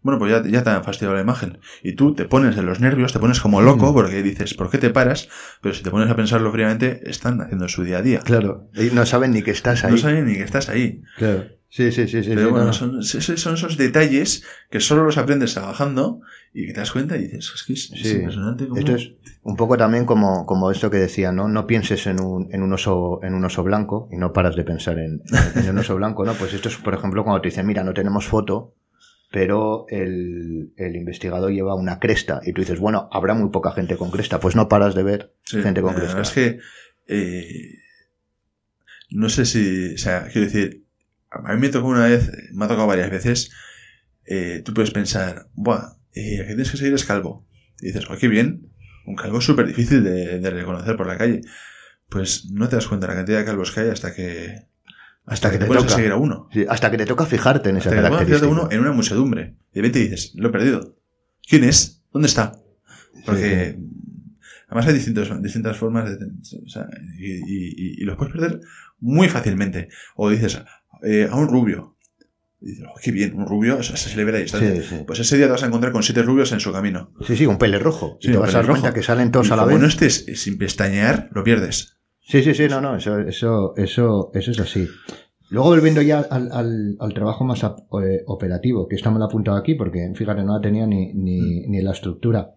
Bueno, pues ya, ya te han fastidiado la imagen. Y tú te pones de los nervios, te pones como loco Mm. porque dices, ¿por qué te paras? Pero si te pones a pensarlo fríamente, están haciendo su día a día. Claro. Y no saben ni que estás ahí. No saben ni que estás ahí. Claro. Sí, sí, sí, sí. Pero sí, bueno, no, no. son, son esos detalles que solo los aprendes trabajando y que te das cuenta y dices, es que es, es Sí. impresionante cómo... Esto es un poco también como, como esto que decía, ¿no? No pienses en un, en un oso, en un oso blanco y no paras de pensar en, en un oso blanco, ¿no? Pues esto es, por ejemplo, cuando te dicen, mira, no tenemos foto, pero el, el investigador lleva una cresta y tú dices, bueno, habrá muy poca gente con cresta, pues no paras de ver Sí, gente con cresta. es que eh, no sé si, o sea, quiero decir, a mí me tocó una vez, me ha tocado varias veces, eh, tú puedes pensar, buah, eh, el que tienes que seguir es calvo. Y dices, oh, qué bien, un calvo es súper difícil de, de reconocer por la calle. Pues no te das cuenta de la cantidad de calvos que hay hasta que, hasta que te, te pones toca. seguir a uno. Sí, hasta que te toca fijarte en esa Hasta que te pones a fijarte a característica. uno en una muchedumbre. Y de repente dices, lo he perdido. ¿Quién es? ¿Dónde está? Porque además hay distintos, distintas formas de... o sea, y, y- y los puedes perder muy fácilmente. O dices, eh, a un rubio. Y dices, oh, qué bien, un rubio, se le ve la distancia. Sí, sí. Pues ese día te vas a encontrar con siete rubios en su camino. Sí, sí, un pelirrojo. Sí, y te vas a dar cuenta que salen todos Y a la como vez. no estés sin pestañear, lo pierdes. Sí, sí, sí, no, no, eso, eso, eso, eso es así. Luego volviendo ya al, al, al trabajo más eh, operativo, que lo he apuntado aquí porque, fíjate, no la tenía ni, ni, ni la estructura.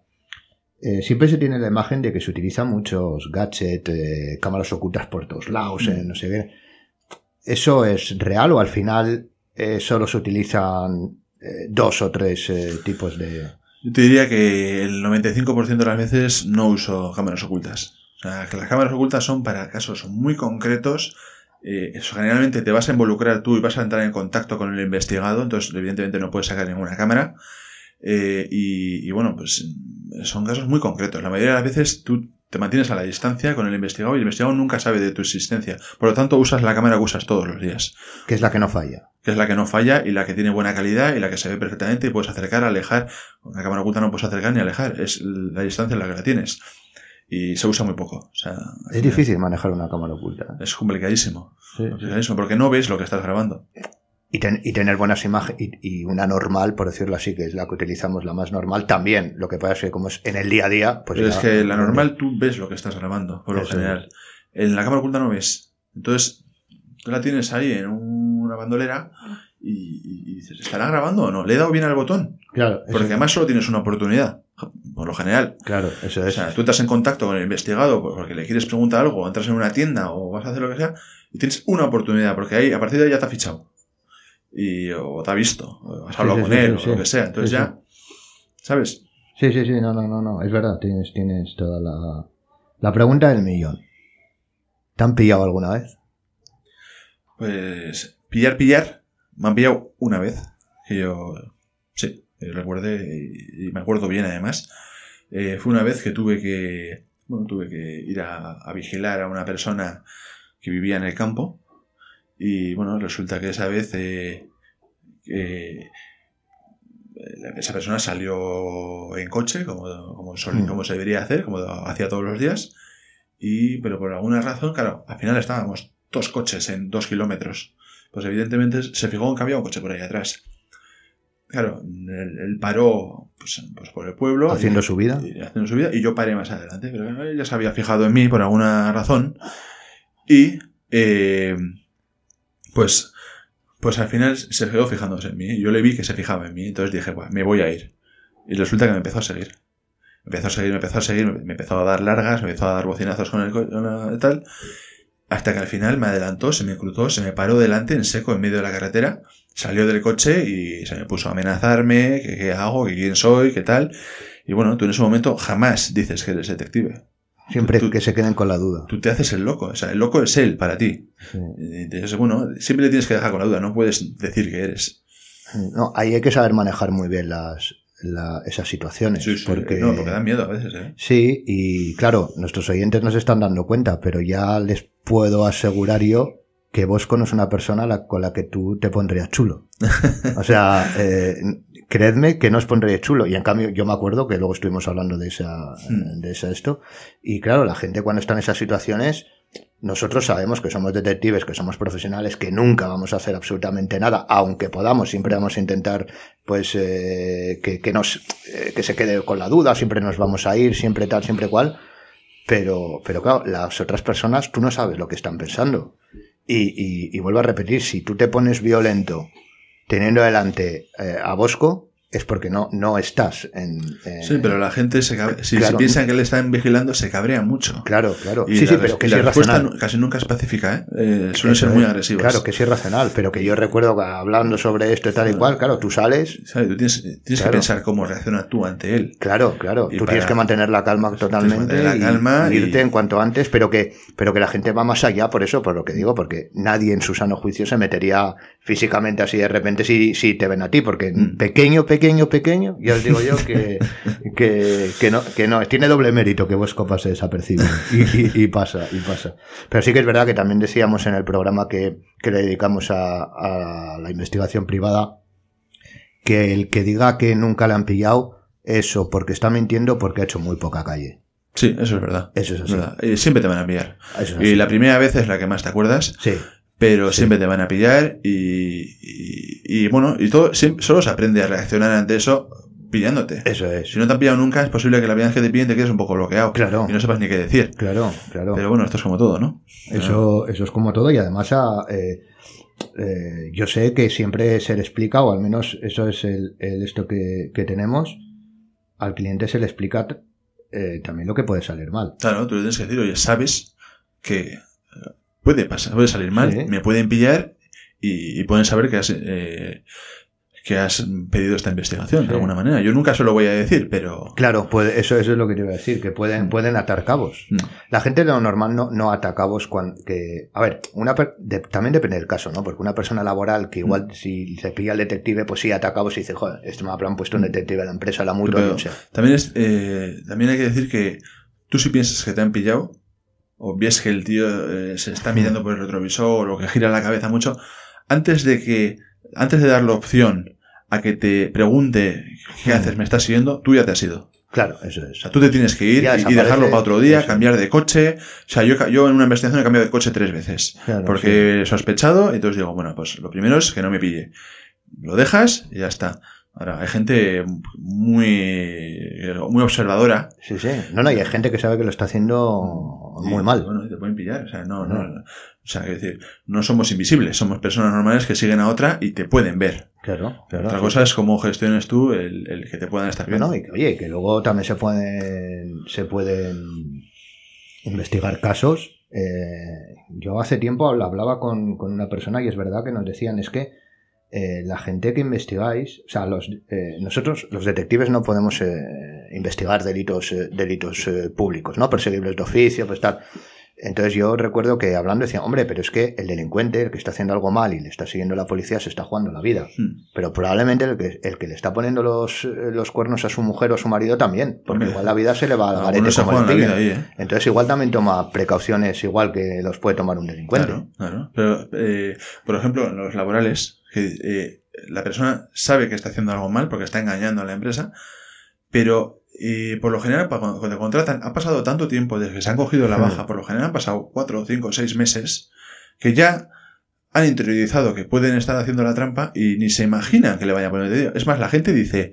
Eh, siempre se tiene la imagen de que se utilizan muchos gadgets, eh, cámaras ocultas por todos lados, eh, no sé qué. ¿Eso es real o al final eh, solo se utilizan eh, dos o tres eh, tipos de... Yo te diría que el 95% de las veces no uso cámaras ocultas. O sea, que las cámaras ocultas son para casos muy concretos. Eso, generalmente te vas a involucrar tú y vas a entrar en contacto con el investigado, entonces evidentemente no puedes sacar ninguna cámara. Y, y bueno, pues son casos muy concretos. La mayoría de las veces tú te mantienes a la distancia con el investigado y el investigado nunca sabe de tu existencia. Por lo tanto, usas la cámara que usas todos los días que es la que no falla? que es la que no falla y la que tiene buena calidad y la que se ve perfectamente y puedes acercar, alejar. Con una cámara oculta no puedes acercar ni alejar, es la distancia en la que la tienes. Y se usa muy poco. O sea, Es difícil manejar una cámara oculta. Es complicadísimo. Sí. complicadísimo, porque no ves lo que estás grabando. Y, ten- y tener buenas imágenes y, y una normal, por decirlo así, que es la que utilizamos, la más normal, también. Lo que pasa es que como es en el día a día, pues Pero ya- es que la normal tú ves lo que estás grabando, por lo Eso general. En la cámara oculta no ves. Entonces, tú la tienes ahí en una bandolera y, dices, ¿estará grabando o no? ¿Le he dado bien al botón? Claro, Porque además solo tienes una oportunidad, por lo general. claro, eso O es. sea, tú estás en contacto con el investigado porque le quieres preguntar algo, o entras en una tienda, o vas a hacer lo que sea, y tienes una oportunidad, porque ahí, a partir de ahí ya te ha fichado. Y, o te ha visto, o has hablado sí, con él, sí, o lo que sea. Entonces ya, ¿sabes? Sí, sí, sí, no, no, no, no, es verdad, tienes, tienes toda la... La pregunta del millón. ¿Te han pillado alguna vez? Pues, pillar, pillar, me han pillado una vez, que yo, sí, recuerde, y, y me acuerdo bien además. Eh, fue una vez que tuve que, bueno, tuve que ir a, a vigilar a una persona que vivía en el campo. Y bueno, resulta que esa vez eh, que esa persona salió en coche, como, como, sol- Mm. como se debería hacer, como hacía todos los días. Y, pero por alguna razón, claro, al final estábamos dos coches en dos kilómetros. Pues evidentemente se fijó en que había un coche por ahí atrás. Claro, él, él paró pues, pues por el pueblo. Haciendo y- su vida. y haciendo su vida, y yo paré más adelante, pero él ya se había fijado en mí por alguna razón. Y, eh, pues, pues al final se quedó fijándose en mí. Yo le vi que se fijaba en mí, entonces dije, "Buah, me voy a ir. Y resulta que me empezó a seguir. Me empezó a seguir, me empezó a seguir, me empezó a dar largas, me empezó a dar bocinazos con el co- con tal. Hasta que al final me adelantó, se me cruzó, se me paró delante en seco en medio de la carretera, salió del coche y se me puso a amenazarme, que qué hago, que quién soy, qué tal. Y bueno, tú en ese momento jamás dices que eres detective. Siempre Tú- que se queden con la duda. Tú te haces el loco, o sea, el loco es él para ti. Sí. Entonces, bueno, siempre le tienes que dejar con la duda, no puedes decir que eres. No, ahí hay que saber manejar muy bien las, la- esas situaciones. Sí, sí, porque... No, porque dan miedo a veces, ¿eh? Sí, y claro, nuestros oyentes no se están dando cuenta, pero ya les puedo asegurar yo que Bosco no es una persona la- con la que tú te pondrías chulo. <laughs> O sea, eh, creedme que no os pondría chulo. Y en cambio, yo me acuerdo que luego estuvimos hablando de esa, Hmm. de esa esto. Y claro, la gente cuando está en esas situaciones, nosotros sabemos que somos detectives, que somos profesionales, que nunca vamos a hacer absolutamente nada, aunque podamos, siempre vamos a intentar, pues, eh, que, que nos, eh, que se quede con la duda, siempre nos vamos a ir, siempre tal, siempre cual. Pero, pero claro, las otras personas, tú no sabes lo que están pensando. Y, y, y vuelvo a repetir, si tú te pones violento teniendo delante eh, a Bosco, es porque no, no estás en... Sí, pero la gente, se cabe- si, Claro. si piensan que le están vigilando, se cabrea mucho. Claro, claro. Y sí, la sí, pero que la es respuesta racional. nu- casi nunca es pacífica, ¿eh? Eh, suelen ser muy es. agresivas. Claro, que sí es racional, pero que yo recuerdo hablando sobre esto y tal y cual, claro, tú sales, ¿Sabes? Tú tienes, tienes que pensar cómo reaccionas tú ante él. claro, claro, Y tú para- tienes que mantener la calma totalmente la y- calma y, irte en cuanto antes, pero que, pero que la gente va más allá por eso, por lo que digo, porque nadie en su sano juicio se metería físicamente así de repente si, si te ven a ti, porque Mm. pequeño, pequeño, pequeño, ya os digo yo <laughs> que, que, que no, que no, tiene doble mérito que Bosco pase desapercibido. <laughs> Y, y- y pasa, y pasa. Pero sí que es verdad que también decíamos en el programa que, que le dedicamos a, a la investigación privada que el que diga que nunca le han pillado, eso porque está mintiendo porque ha hecho muy poca calle. Sí, eso es verdad. Eso es así. Verdad. Eh, siempre te van a pillar. Eso es Y la primera vez es la que más te acuerdas, Sí, pero Sí. siempre te van a pillar y, y, y, bueno, y todo, solo se aprende a reaccionar ante eso pillándote. eso es. Si no te han pillado nunca, es posible que la primera vez que te pillen te quedes un poco bloqueado Claro. y no sepas ni qué decir. Claro, claro. Pero bueno, esto es como todo, ¿no? Eso, eso es como todo y además a, eh, eh, yo sé que siempre se le explica, o al menos eso es el, el esto que, que tenemos, al cliente se le explica eh, también lo que puede salir mal. Claro, tú le tienes que decir, oye, sabes que puede pasar, puede salir mal, Sí. me pueden pillar y, y pueden saber que has, eh, que has pedido esta investigación Sí. de alguna manera. Yo nunca se lo voy a decir, pero... Claro, puede, eso, eso es lo que te iba a decir, que pueden, pueden atar cabos. Mm. La gente de lo normal no, no ata cabos cuando, que, a ver, una per- de- también depende del caso, ¿no? Porque una persona laboral que Mm. igual si se pilla al detective, pues sí ata cabos y dice, joder, esto me habrán puesto un detective a la empresa, a la mutua, Pero no sé. también, es, eh, también hay que decir que tú si piensas que te han pillado, o ves que el tío eh, se está mirando por el retrovisor o que gira la cabeza mucho, antes de que, antes de dar la opción a que te pregunte qué haces, me estás siguiendo, tú ya te has ido. Claro, eso es. O sea, tú te tienes que ir y- dejarlo para otro día, eso. cambiar de coche. O sea, yo, yo en una investigación he cambiado de coche tres veces. Claro, porque he sospechado, y entonces digo, bueno, pues lo primero es que no me pille. Lo dejas y ya está. Ahora, hay gente muy, muy observadora. Sí, sí. No, no, y hay gente que sabe que lo está haciendo muy mal. Bueno, y te pueden pillar. O sea, no, no. No. O sea, es decir, no somos invisibles, somos personas normales que siguen a otra y te pueden ver. Claro, claro. Otra sí. cosa es cómo gestiones tú el, el que te puedan estar viendo. No, y que, oye, que luego también se pueden, se pueden investigar casos. Eh, yo hace tiempo habla- hablaba con, con una persona y es verdad que nos decían es que eh, la gente que investigáis, o sea, los, eh, nosotros los detectives no podemos eh, investigar delitos, eh, delitos eh, públicos, ¿no? Perseguibles de oficio, pues tal. Entonces yo recuerdo que hablando decía, hombre, pero es que el delincuente, el que está haciendo algo mal y le está siguiendo la policía, se está jugando la vida. Hmm. Pero probablemente el que, el que le está poniendo los, los cuernos a su mujer o a su marido también, porque Hombre, igual la vida se le va al garete como vida ahí, ¿eh? Entonces igual también toma precauciones igual que los puede tomar un delincuente. Claro, claro. Pero, eh, por ejemplo, en los laborales, que eh, la persona sabe que está haciendo algo mal porque está engañando a la empresa, pero eh, por lo general, cuando, cuando contratan, ha pasado tanto tiempo desde que se han cogido la baja, por lo general han pasado cuatro, cinco, seis meses, que ya han interiorizado que pueden estar haciendo la trampa y ni se imaginan que le vayan a poner dedo. Es más, la gente dice,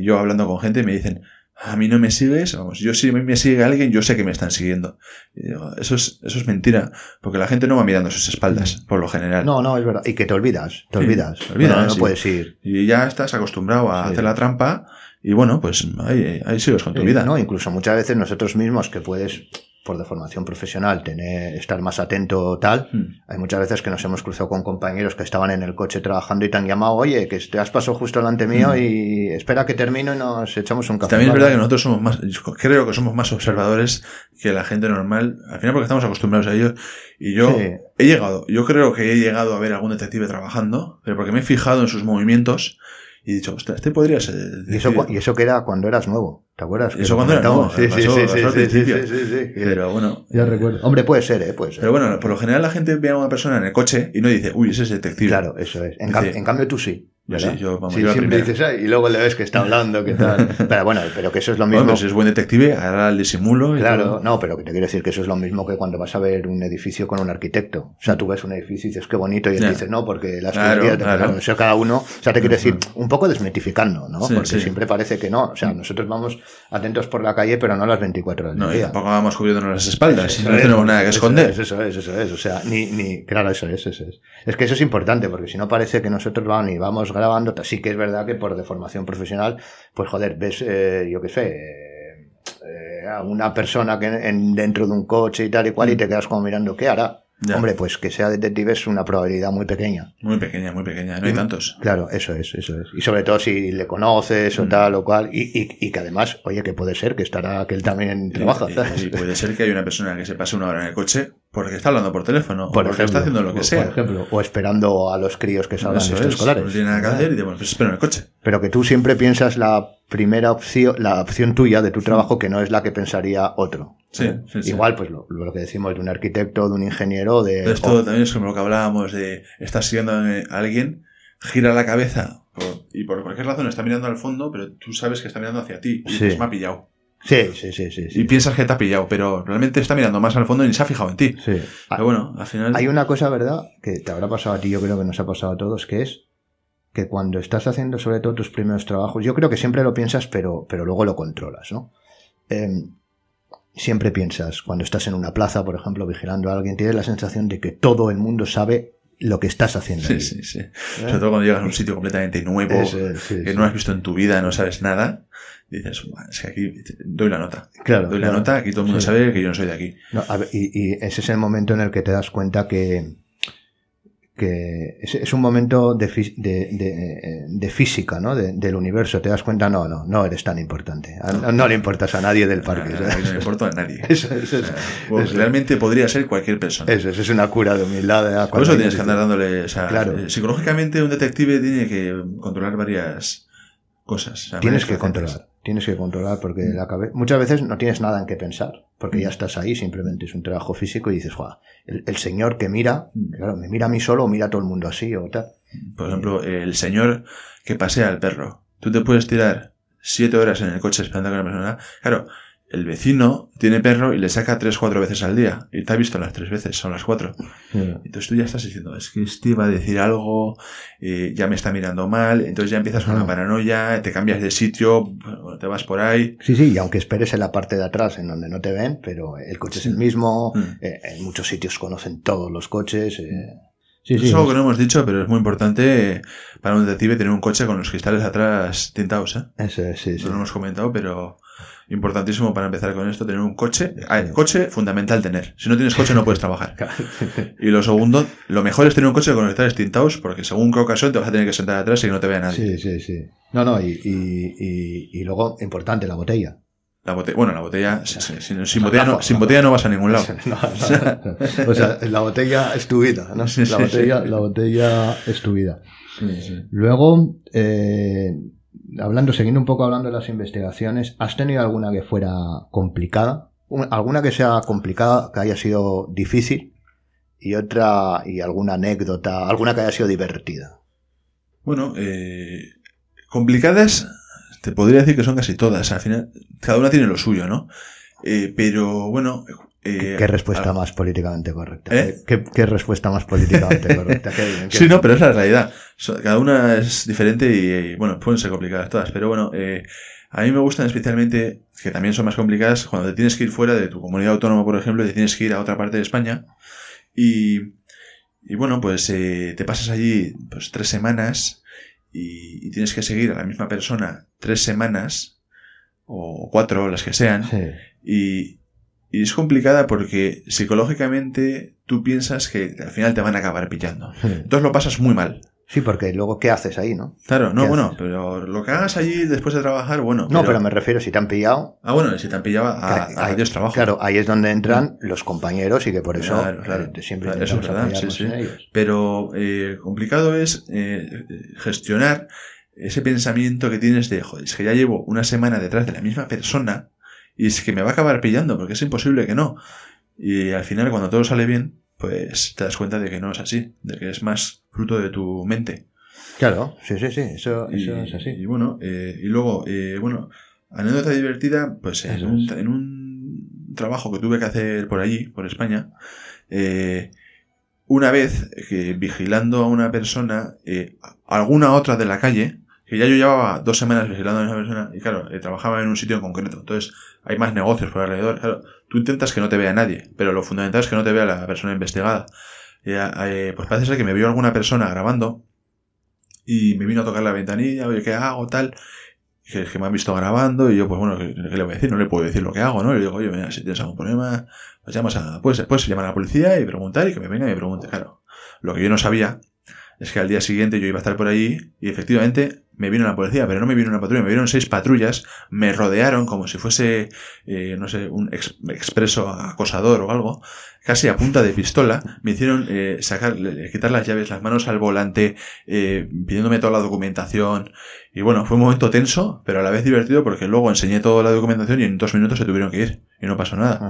yo hablando con gente me dicen, a mí no me sigues, vamos, yo si me sigue alguien, yo sé que me están siguiendo. Y digo, eso es, eso es mentira, porque la gente no va mirando sus espaldas, por lo general. No, no, es verdad. Y que te olvidas, te Sí, olvidas. te olvidas, no, no sí. puedes ir. Y ya estás acostumbrado a Sí. hacer la trampa y bueno, pues ahí, ahí sigues con tu vida. No, incluso muchas veces nosotros mismos que puedes, por deformación profesional, tener, estar más atento tal, Hmm. Hay muchas veces que nos hemos cruzado con compañeros que estaban en el coche trabajando y te han llamado, oye, que te has pasado justo delante mío Mm. y espera que termino y nos echamos un café. También es verdad que nosotros somos más, creo que somos más observadores que la gente normal, al final porque estamos acostumbrados a ello. Y yo Sí. he llegado, yo creo que he llegado a ver algún detective trabajando, pero porque me he fijado en sus movimientos y he dicho, ostras, este podría ser. Y eso, detective". y eso que era cuando eras nuevo, ¿te acuerdas? Eso cuando era nuevo, Sí, sí, sí, sí. Pero bueno. Ya recuerdo. Hombre, puede ser, ¿eh? Puede ser. Pero bueno, por lo general la gente ve a una persona en el coche y no dice, uy, ese es detective. Claro, eso es. En, Dice- en cambio tú sí. Sí, yo, vamos, Sí, yo siempre dices, "Ay", y luego le ves que está hablando, que tal. <laughs> Pero bueno, pero que eso es lo Bueno, mismo. pues si es buen detective, hará el disimulo. y Claro, todo. no, pero que te quiero decir que eso es lo mismo que cuando vas a ver un edificio con un arquitecto. O sea, tú ves un edificio y dices, qué bonito, y él Ya. dice, no, porque las Claro, tuberías- claro. eso cada uno, o sea, te quiero decir, un poco desmitificando, ¿no? Sí, porque sí. siempre parece que no. O sea, nosotros vamos atentos por la calle, pero no las 24 horas No, del y día. tampoco vamos cubriéndonos las espaldas, Eso no tenemos nada que eso esconder. es, Eso es, eso es, o sea, ni, ni, claro, eso es, eso es. Es que eso es importante, porque si no parece que nosotros vamos y vamos grabando, sí que es verdad que por deformación profesional, pues joder, ves, eh, yo qué sé, eh, a una persona que en, dentro de un coche y tal y cual, y te quedas como mirando, ¿qué hará? Mm. Ya. Hombre, pues que sea detective es una probabilidad muy pequeña. Muy pequeña, muy pequeña, no hay Mm. tantos. Claro, eso es, eso es. Y sobre todo si le conoces o Mm. tal o cual, y, y, y que además, oye, que puede ser que estará, que él también trabaja. Y- y puede ser que haya una persona que se pase una hora en el coche porque está hablando por teléfono por o porque ejemplo, está haciendo lo que sea. Por ejemplo, o esperando a los críos que salgan Eso de es, escolares. no tiene nada que hacer y bueno, pues espero en el coche. Pero que tú siempre piensas la primera opción, la opción tuya de tu trabajo que no es la que pensaría otro. Sí, ¿eh? sí, sí. Igual, pues lo, lo que decimos de un arquitecto, de un ingeniero, de... Esto o- también es como lo que hablábamos de estás siguiendo a alguien, gira la cabeza por- y por cualquier razón está mirando al fondo, pero tú sabes que está mirando hacia ti y Sí. dices, me ha pillado. Sí, sí, sí, sí. Y piensas que te ha pillado, pero realmente está mirando más al fondo y ni se ha fijado en ti. Sí. Pero bueno, al final... Hay una cosa, ¿verdad? Que te habrá pasado a ti, yo creo que nos ha pasado a todos, que es que cuando estás haciendo sobre todo tus primeros trabajos, yo creo que siempre lo piensas, pero, pero luego lo controlas, ¿no? Em, siempre piensas, cuando estás en una plaza, por ejemplo, vigilando a alguien, tienes la sensación de que todo el mundo sabe lo que estás haciendo. Sí, ahí. sí, sí. Sobre todo cuando llegas a un sitio completamente nuevo, Eso es, sí, que sí. no has visto en tu vida, no sabes nada, y dices, "Buah, es que aquí doy la nota. Claro, Doy la nota, aquí todo el mundo Sí. sabe que yo no soy de aquí. No, a ver, y, y ese es el momento en el que te das cuenta que, que es, es un momento de, de, de- de física, ¿no? De- del universo. Te das cuenta, no, no, no eres tan importante. A- No, no le importas a nadie del parque. No le importa a nadie. <laughs> Eso, eso, O es- sea, pues, eso. realmente podría ser cualquier persona. eso, eso es una cura de humildad. ¿eh? Por eso tienes que andar dándole. O sea, Claro. eh, psicológicamente, un detective tiene que controlar varias cosas. o sea, Tienes que controlar, tienes que controlar porque Mm. la cabe- muchas veces no tienes nada en qué pensar, porque ya Mm. estás ahí, simplemente es un trabajo físico y dices, "Joa, el, el señor que mira, Mm. claro, me mira a mí solo o mira a todo el mundo así o tal. Por ejemplo, el señor que pasea al perro. Tú te puedes tirar siete horas en el coche esperando que una persona. Claro, el vecino tiene perro y le saca tres, cuatro veces al día. Y te ha visto las tres veces, son las cuatro. Entonces tú ya estás diciendo, es que este va a decir algo, eh, ya me está mirando mal, entonces ya empiezas con Ah. la paranoia, te cambias de sitio, te vas por ahí. Sí, sí, y aunque esperes en la parte de atrás en donde no te ven, pero el coche es el mismo, Mm. eh, en muchos sitios conocen todos los coches. eh, sí, sí, es algo que no hemos dicho, pero es muy importante para un detective tener un coche con los cristales atrás tintados, ¿eh? eso es, sí, sí. No lo hemos comentado, pero importantísimo para empezar con esto, tener un coche. Ah, coche, fundamental tener. Si no tienes coche no puedes trabajar. <laughs> Y lo segundo, lo mejor es tener un coche con los cristales tintados, porque según qué ocasión te vas a tener que sentar atrás y que no te vea nadie. Sí, sí, sí. No, no, y, y, y, y luego, importante, la botella. La botella, bueno, la botella, sin, sin- sin sea, botella, no, Rafa, sin Rafa. botella no vas a ningún lado. <laughs> No, no. O sea, la botella es tu vida, ¿no? La botella, la botella es tu vida. Sí, sí. Luego, eh, hablando, siguiendo un poco hablando de las investigaciones, ¿has tenido alguna que fuera complicada? Un- ¿Alguna que sea complicada, que haya sido difícil? Y otra, y alguna anécdota, alguna que haya sido divertida. Bueno, eh, complicadas, te podría decir que son casi todas. Al final, cada una tiene lo suyo, ¿no? Eh, pero bueno. Eh, ¿Qué, qué respuesta más políticamente correcta? ¿Eh? ¿Qué, qué respuesta más políticamente <laughs> correcta? Qué bien, Sí, no, pero es la realidad. Cada una es diferente y, y, bueno, pueden ser complicadas todas. Pero bueno, eh, a mí me gustan especialmente, que también son más complicadas, cuando te tienes que ir fuera de tu comunidad autónoma, por ejemplo, y te tienes que ir a otra parte de España. Y, y bueno, pues eh, te pasas allí pues tres semanas y, y tienes que seguir a la misma persona tres semanas o cuatro, las que sean. Sí. Y, y es complicada porque psicológicamente tú piensas que al final te van a acabar pillando. Entonces lo pasas muy mal. Sí, porque luego, ¿qué haces ahí, no? Claro, no, ¿Qué bueno, haces? pero lo que hagas allí después de trabajar, bueno. No, pero me refiero, si te han pillado, Ah, bueno, si te han pillado, a, ahí- Dios trabajo. Claro, ahí es donde entran los compañeros y que por eso Claro, claro. eh, siempre Claro, eso es intentamos verdad, apoyarnos sí, sí. en ellos. Pero eh, complicado es eh, gestionar ese pensamiento que tienes de, joder, es que ya llevo una semana detrás de la misma persona y es que me va a acabar pillando porque es imposible que no. Y al final, cuando todo sale bien, pues te das cuenta de que no es así, de que es más fruto de tu mente. Claro, sí, sí, sí, eso, Y, eso es así. y bueno, eh, y luego, eh, bueno, anécdota divertida, pues un, en un trabajo que tuve que hacer por allí, por España, eh, una vez que vigilando a una persona, eh, alguna otra de la calle, que ya yo llevaba dos semanas vigilando a esa persona, y claro, eh, trabajaba en un sitio en concreto, entonces hay más negocios por alrededor, claro, tú intentas que no te vea nadie, pero lo fundamental es que no te vea la persona investigada. Eh, eh, pues parece ser que me vio alguna persona grabando y me vino a tocar la ventanilla, oye, ¿qué hago? Tal. Que, me han visto grabando y yo, pues bueno, ¿qué, le voy a decir? No le puedo decir lo que hago, ¿no? Y le digo, oye, mira, si tienes algún problema, pues llamas a, puedes, puedes llamar a la policía y preguntar y que me venga y me pregunte, claro. Lo que yo no sabía es que al día siguiente yo iba a estar por allí y efectivamente me vino la policía, pero no me vino una patrulla, me vieron seis patrullas, me rodearon como si fuese, eh, no sé, un ex- expreso acosador o algo, casi a punta de pistola, me hicieron eh, sacar, quitar las llaves, las manos al volante, eh, pidiéndome toda la documentación. Y bueno, fue un momento tenso, pero a la vez divertido porque luego enseñé toda la documentación y en dos minutos se tuvieron que ir y no pasó nada.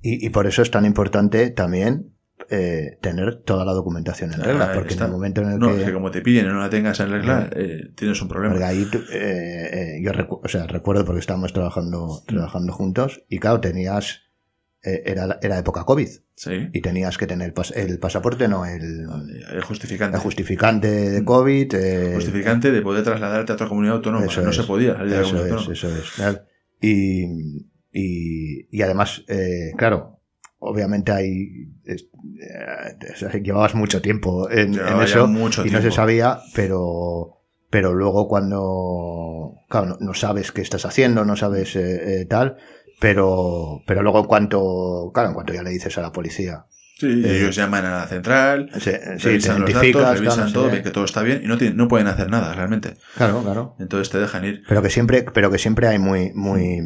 Y, y por eso es tan importante también eh, tener toda la documentación en Ah, regla, porque está. en el momento en el No, que... es que como te pillen y no la tengas en regla, eh, tienes un problema. Porque ahí, tú- eh, eh, yo recu- o sea, recuerdo porque estábamos trabajando, trabajando juntos y claro, tenías, eh, era, era época COVID Sí. y tenías que tener el, pas- el pasaporte, no, el, El justificante. el justificante de COVID. eh, justificante de poder trasladarte a otra comunidad autónoma. Eso no es. se podía salir de la Eso comunidad es, autónoma. eso es. Y, y, y además, claro, obviamente hay eh, llevabas mucho tiempo en, eso mucho y no se sabía, pero pero luego cuando claro, no, no sabes qué estás haciendo, no sabes eh, eh, tal, pero pero luego en cuanto claro, en cuanto ya le dices a la policía, Sí, ellos llaman a la central, sí, te revisan los identificas, datos, revisan claro, todo, ven que todo está bien y no, tienen- no pueden hacer nada realmente. claro, claro. Entonces te dejan ir. Pero que siempre, pero que siempre hay muy, muy,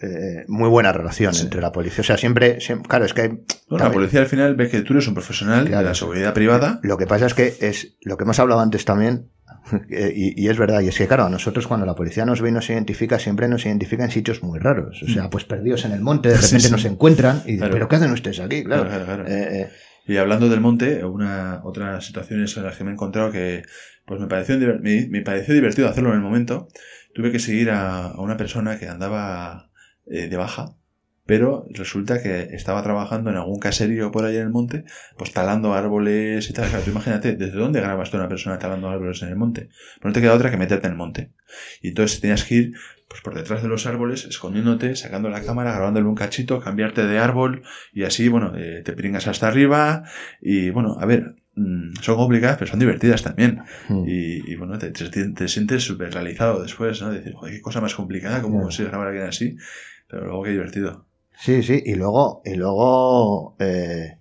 eh, muy buena relación Sí. entre la policía. O sea, siempre, siempre- claro, es que Bueno, la policía al final ve que tú eres un profesional Claro. de la seguridad privada. lo que pasa es que es lo que hemos hablado antes también, <laughs> eh, y, y es verdad, y es que claro, a nosotros cuando la policía nos ve y nos identifica, siempre nos identifica en sitios muy raros. O sea, pues perdidos en el monte, de Mm. <laughs> Sí, repente sí. nos encuentran y dicen, Claro. ¿pero qué hacen ustedes aquí? Claro. Eh, eh, Y hablando del monte, una otras situaciones en las que me he encontrado que pues me pareció, me, me pareció divertido hacerlo en el momento. Tuve que seguir a, a una persona que andaba eh, de baja, pero resulta que estaba trabajando en algún caserío por ahí en el monte, pues talando árboles y tal. Tú imagínate, ¿desde dónde grabas tú a una persona talando árboles en el monte? Pues no te queda otra que meterte en el monte. Y entonces tenías que ir pues por detrás de los árboles, escondiéndote, sacando la cámara, grabándole un cachito, cambiarte de árbol y así, bueno, eh, te pringas hasta arriba y bueno, a ver, mm, son complicadas, pero son divertidas también. mm. Y, y, bueno, te, te, te sientes súper realizado después, ¿no? Decir, joder, qué cosa más complicada, cómo consigues grabar a alguien así, pero luego qué divertido. Sí, sí, y luego, y luego, eh,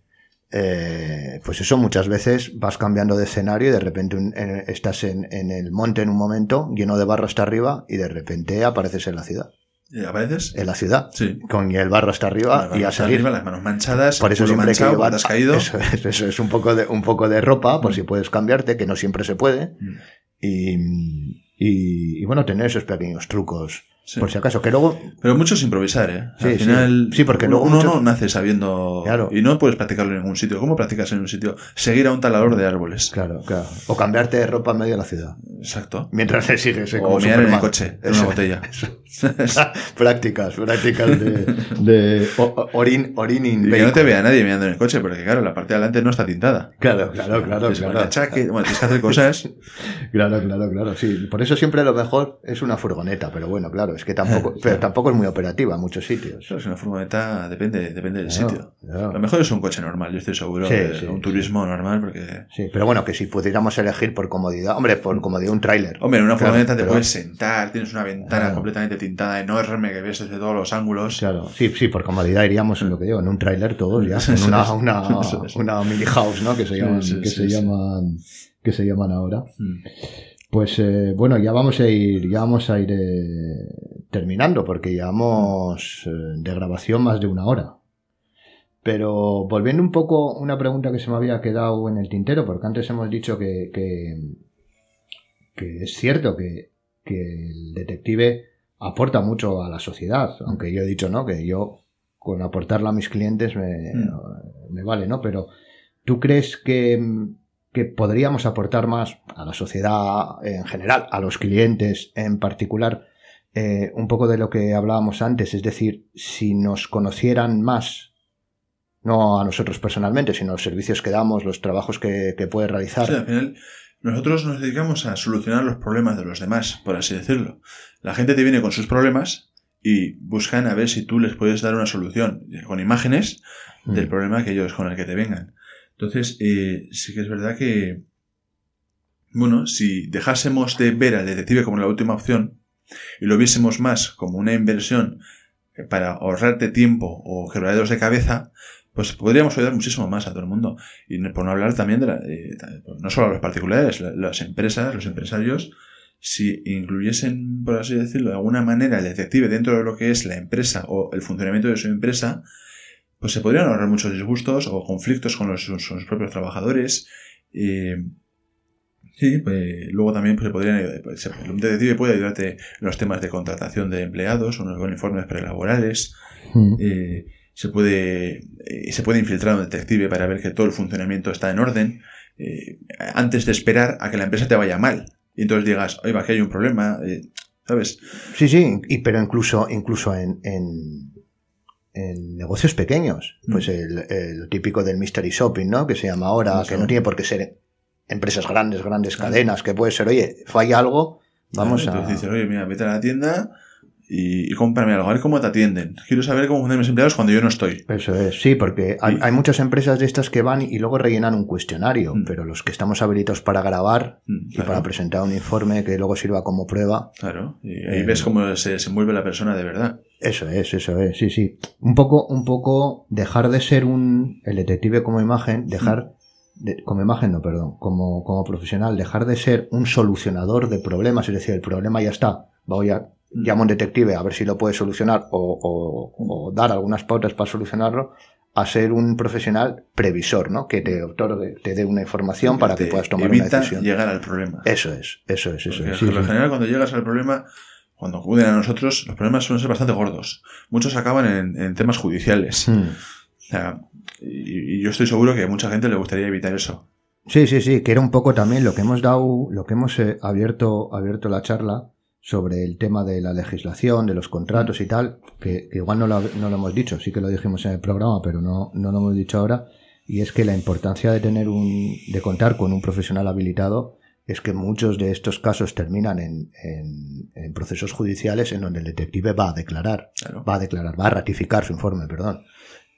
eh, pues eso muchas veces vas cambiando de escenario y de repente un- en- estás en, en el monte en un momento lleno de barro hasta arriba y de repente apareces en la ciudad, ¿Y ¿Apareces? en la ciudad, Sí. con el barro hasta arriba y a salir. arriba, las manos manchadas, Por eso siempre que manchado, llevar te has caído. <laughs> Eso, es, eso es un poco de un poco de ropa por Mm. si puedes cambiarte, que no siempre se puede. Mm. Y, y, y bueno, tener esos pequeños trucos Sí. por si acaso. Que luego, Pero mucho es improvisar, ¿eh? Sí, Al final, Sí, porque uno, luego uno mucho- no nace sabiendo Claro. y no puedes practicarlo en ningún sitio. ¿Cómo practicas en un sitio? Seguir a un talador de árboles. claro, claro. O cambiarte de ropa en medio de la ciudad. Exacto. Mientras le sigues eh, O mirar en el coche, en una botella. <laughs> prácticas, prácticas de, de o- orin, orin in Y que no te vea nadie mirando en el coche, porque claro, la parte de adelante no está tintada. Claro, claro, claro, claro. bueno, tienes que hacer cosas. <laughs> Claro, claro, claro, sí. Por eso siempre lo mejor es una furgoneta, pero bueno, claro, es que tampoco, <laughs> pero tampoco es muy operativa en muchos sitios. Eso es una furgoneta, depende, depende del Claro, sitio. claro. Lo mejor es un coche normal, yo estoy seguro. Sí, de sí, un sí. turismo normal, porque. Sí, pero bueno, que si pudiéramos elegir por comodidad, hombre, por comodidad un tráiler. Hombre, en una Claro, furgoneta te pero- puedes sentar, tienes una ventana Claro. completamente tintada, enorme, que ves desde todos los ángulos. Claro, sí, sí, por comodidad iríamos en lo que digo, en un tráiler todos ya, <laughs> en una, una, <laughs> una mini house, ¿no? Que se llaman, que sí, se llaman, que se llaman ahora. Mm. Pues eh, bueno, ya vamos a ir, ya vamos a ir eh, terminando porque llevamos eh, de grabación más de una hora. Pero volviendo un poco, una pregunta que se me había quedado en el tintero, porque antes hemos dicho que, que, que es cierto que, que el detective aporta mucho a la sociedad, aunque yo he dicho no, que yo con aportarla a mis clientes me, Mm. me vale, ¿no? Pero ¿tú crees que, que podríamos aportar más a la sociedad en general, a los clientes en particular, eh, un poco de lo que hablábamos antes? Es decir, si nos conocieran más, no a nosotros personalmente, sino los servicios que damos, los trabajos que, que puede realizar. Sí, al final, nosotros nos dedicamos a solucionar los problemas de los demás, por así decirlo. La gente te viene con sus problemas y buscan a ver si tú les puedes dar una solución con imágenes Mm. del problema que ellos con el que te vengan. Entonces, eh, sí que es verdad que, bueno, si dejásemos de ver al detective como la última opción y lo viésemos más como una inversión para ahorrarte tiempo o quebraderos de cabeza, pues podríamos ayudar muchísimo más a todo el mundo. Y por no hablar también de la, eh, no solo a los particulares, la- las empresas, los empresarios, si incluyesen, por así decirlo, de alguna manera el detective dentro de lo que es la empresa o el funcionamiento de su empresa, pues se podrían ahorrar muchos disgustos o conflictos con los, sus propios trabajadores. Eh, sí, pues, luego también pues, se podrían ayudar- pues, detective puede ayudarte en los temas de contratación de empleados, unos con informes prelaborales. Mm. eh, se puede eh, se puede infiltrar un detective para ver que todo el funcionamiento está en orden eh, antes de esperar a que la empresa te vaya mal y entonces digas oiga aquí hay un problema eh, sabes Sí, sí, y, pero incluso, incluso en, en, en negocios pequeños, pues Mm. el, el típico del mystery shopping, ¿no? Que se llama ahora, Eso. que no tiene por qué ser empresas grandes, grandes Claro. cadenas, que puede ser, oye, falla algo, vamos Claro, a... entonces dices oye mira vete a la tienda y, y cómprame algo, a ver cómo te atienden. Quiero saber cómo funcionan mis empleados cuando yo no estoy. Eso es, sí, porque hay, Y- hay muchas empresas de estas que van y luego rellenan un cuestionario, Mm. pero los que estamos habilitados para grabar Mm, y para presentar un informe que luego sirva como prueba, Claro, y ahí Eh, ves cómo se desenvuelve la persona de verdad. Eso es, eso es, sí, sí. Un poco, un poco dejar de ser un, el detective como imagen, dejar, de- como imagen no, perdón, como, como profesional, dejar de ser un solucionador de problemas, es decir, el problema ya está, voy a, llamo a un detective a ver si lo puede solucionar o, o- o dar algunas pautas para solucionarlo, a ser un profesional previsor, ¿no? Que te otorgue, te dé una información para que puedas tomar una decisión. llegar al problema. Eso es, eso es, eso Porque es. sí, por lo sí. general, cuando llegas al problema, cuando acuden a nosotros, los problemas suelen ser bastante gordos. Muchos acaban en, en temas judiciales. Hmm. O sea, y, y yo estoy seguro que a mucha gente le gustaría evitar eso. Sí, sí, sí, que era un poco también lo que hemos dado, lo que hemos eh, abierto, abierto la charla sobre el tema de la legislación, de los contratos y tal, que, que igual no lo, no lo hemos dicho, sí que lo dijimos en el programa, pero no, no lo hemos dicho ahora, y es que la importancia de tener un, de contar con un profesional habilitado es que muchos de estos casos terminan en, en, en procesos judiciales en donde el detective va a declarar, Claro, va a declarar, va a ratificar su informe, perdón,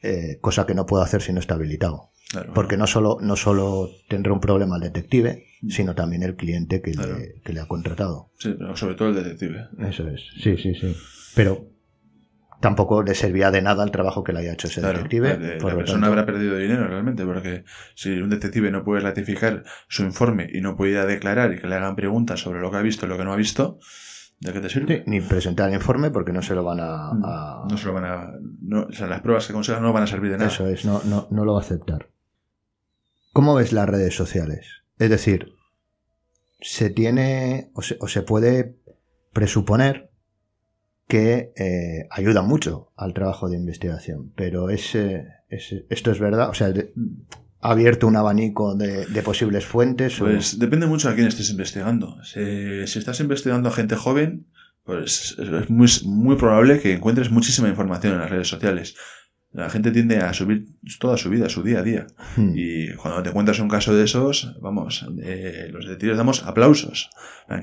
eh, cosa que no puede hacer si no está habilitado. claro. Porque no solo, no solo tendrá un problema el detective, sino también el cliente que, Claro. le, que le ha contratado. Sí, pero sobre todo el detective. Eso es. Sí, sí, sí. Pero tampoco le servía de nada el trabajo que le haya hecho ese Claro, detective. la, por la lo persona tanto- habrá perdido dinero realmente, porque si un detective no puede ratificar su informe y no puede ir a declarar y que le hagan preguntas sobre lo que ha visto y lo que no ha visto, ¿de qué te sirve? Sí, ni presentar el informe porque no se lo van a... a- No se lo van a. no- o sea, las pruebas que consigan no van a servir de nada. Eso es, no, no, no lo va a aceptar. ¿Cómo ves las redes sociales? Es decir, se tiene o se, o se puede presuponer que eh, ayuda mucho al trabajo de investigación, pero es, eh, es- esto es verdad, o sea, ha abierto un abanico de, de posibles fuentes. Pues depende mucho a quién estés investigando. Si, estás investigando a gente joven, pues es muy probable que encuentres muchísima información en las redes sociales. La gente tiende a subir toda su vida, su día a día. Hmm. Y cuando te encuentras un caso de esos, vamos, eh, los detectives damos aplausos.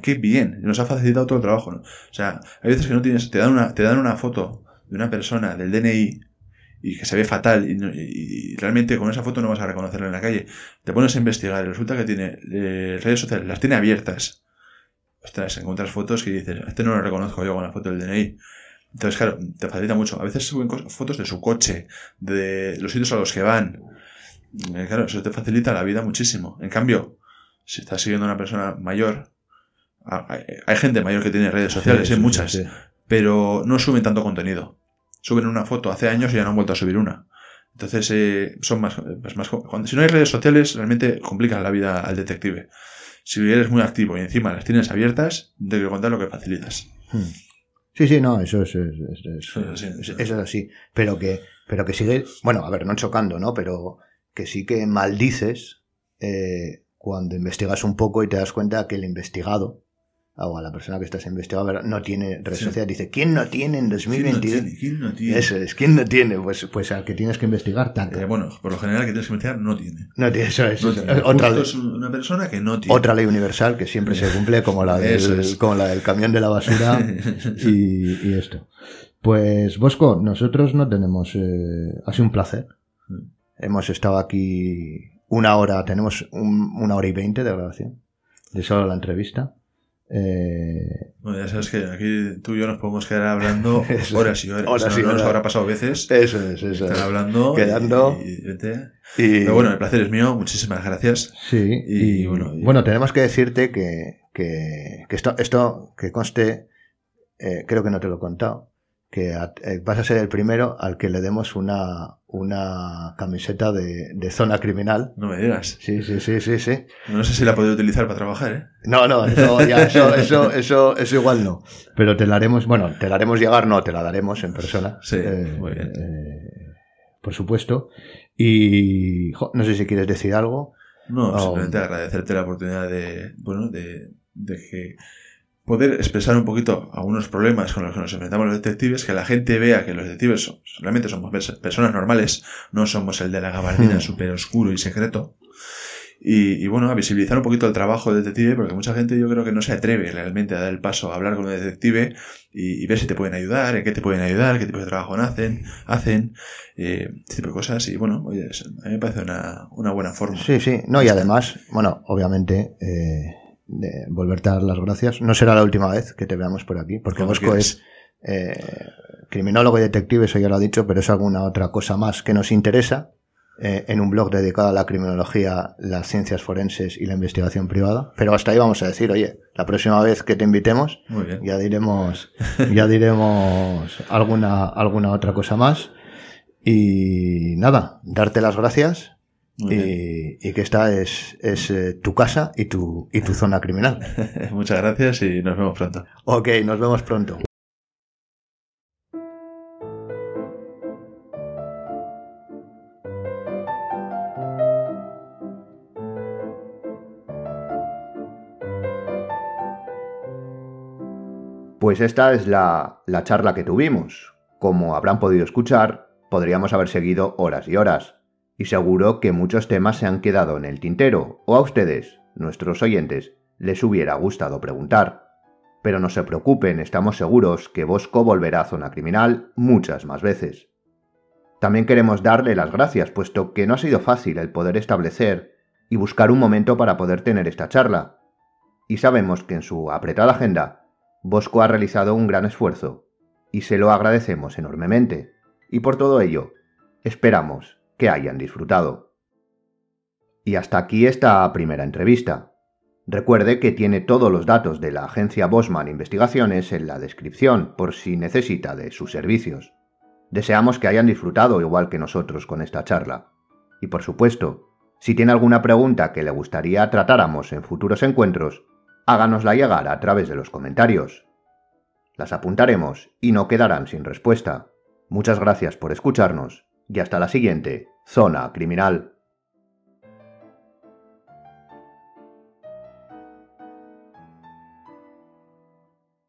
Qué bien, nos ha facilitado todo el trabajo. ¿no? O sea, hay veces que no tienes, te dan una, te dan una foto de una persona del DNI y que se ve fatal y- y realmente con esa foto no vas a reconocerla en la calle. Te pones a investigar y resulta que tiene eh, redes sociales, las tiene abiertas. Ostras, encuentras fotos que dices, este no lo reconozco yo con la foto del DNI. Entonces, claro, te facilita mucho. A veces suben fotos de su coche, de los sitios a los que van. Eh, Claro, eso te facilita la vida muchísimo. En cambio, si estás siguiendo a una persona mayor, hay, hay gente mayor que tiene redes sociales, Sí, hay sí, muchas, sí, pero no suben tanto contenido. Suben una foto hace años y ya no han vuelto a subir una. Entonces, eh, son más, pues más- cuando- si no hay redes sociales, realmente complican la vida al detective. Si eres muy activo y encima las tienes abiertas, te quiero contar lo que facilitas. Hmm. Sí, sí, no, eso es, es- es- es- Eso es así, es- sí. eso es así. Pero que, pero que sigue, bueno, a ver, no chocando, ¿no? Pero que sí que maldices eh, cuando investigas un poco y te das cuenta que el investigado, o a la persona que estás investigando, ver, no tiene redes Sí. sociales. Dice, ¿quién no tiene en 2022? ¿Quién no tiene? Eso es, ¿quién no tiene? Pues, pues al que tienes que investigar tanto. Eh, bueno, por lo general que tienes que investigar no tiene. no tiene, eso es. No tiene. Otra, es una persona que no tiene. otra ley universal que siempre se cumple, como la del, es. como la del camión de la basura. <laughs> y, y esto. Pues Bosco, nosotros no tenemos... eh, ha sido un placer. Mm. Hemos estado aquí una hora, tenemos un- una hora y veinte de grabación, de solo la entrevista. Eh, Bueno, ya sabes que aquí tú y yo nos podemos quedar hablando <laughs> horas y horas. Horas O sea, y no nos habrá pasado veces eso es, eso estar es. hablando. Quedando. Y, y vete. Y- Pero bueno, el placer es mío. Muchísimas gracias. Sí, Y bueno, bueno, tenemos que decirte que, que, que esto, esto que conste, eh, creo que no te lo he contado, que a- eh, vas a ser el primero al que le demos una, una camiseta de, de zona criminal. No me digas. Sí, sí, sí, sí, sí. No sé si la podré utilizar para trabajar, ¿eh? No, no, eso, <laughs> ya, eso, eso, eso, eso igual no. Pero te la haremos, bueno, te la haremos llegar, no, te la daremos en persona. Sí, Eh, muy bien. eh, por supuesto. Y jo, no sé si quieres decir algo. No, simplemente agradecerte la oportunidad de, bueno, de, de que poder expresar un poquito algunos problemas con los que nos enfrentamos los detectives, que la gente vea que los detectives son- realmente somos pers- personas normales, no somos el de la gabardina Hmm. súper oscuro y secreto. y, bueno, a visibilizar un poquito el trabajo del detective, porque mucha gente yo creo que no se atreve realmente a dar el paso a hablar con un detective y, ver si te pueden ayudar, en qué te pueden ayudar, qué tipo de trabajo hacen, hacen, eh, este tipo de cosas. Y bueno, oye, a mí me parece una, buena forma. Sí, sí, no, y además, bueno, obviamente, eh, de volverte a dar las gracias. No será la última vez que te veamos por aquí, porque Bosco es eh, criminólogo y detective, eso ya lo ha dicho, pero es alguna otra cosa más que nos interesa eh, en un blog dedicado a la criminología, las ciencias forenses y la investigación privada. Pero hasta ahí vamos a decir, oye, la próxima vez que te invitemos, ya diremos, ya diremos alguna, alguna otra cosa más. Y nada, darte las gracias y, que esta es, es eh, tu casa y tu, y tu zona criminal. <laughs> Muchas gracias y nos vemos pronto. Ok, nos vemos pronto. Pues esta es la, charla que tuvimos. Como habrán podido escuchar, podríamos haber seguido horas y horas. Y seguro que muchos temas se han quedado en el tintero, o a ustedes, nuestros oyentes, les hubiera gustado preguntar. Pero no se preocupen, estamos seguros que Bosco volverá a Zona Criminal muchas más veces. También queremos darle las gracias, puesto que no ha sido fácil el poder establecer y buscar un momento para poder tener esta charla. Y sabemos que en su apretada agenda Bosco ha realizado un gran esfuerzo, y se lo agradecemos enormemente, y por todo ello, esperamos que hayan disfrutado. Y hasta aquí esta primera entrevista. Recuerde que tiene todos los datos de la agencia Bosman Investigaciones en la descripción por si necesita de sus servicios. Deseamos que hayan disfrutado igual que nosotros con esta charla. Y por supuesto, si tiene alguna pregunta que le gustaría tratáramos en futuros encuentros, háganosla llegar a través de los comentarios. Las apuntaremos y no quedarán sin respuesta. Muchas gracias por escucharnos y hasta la siguiente Zona Criminal.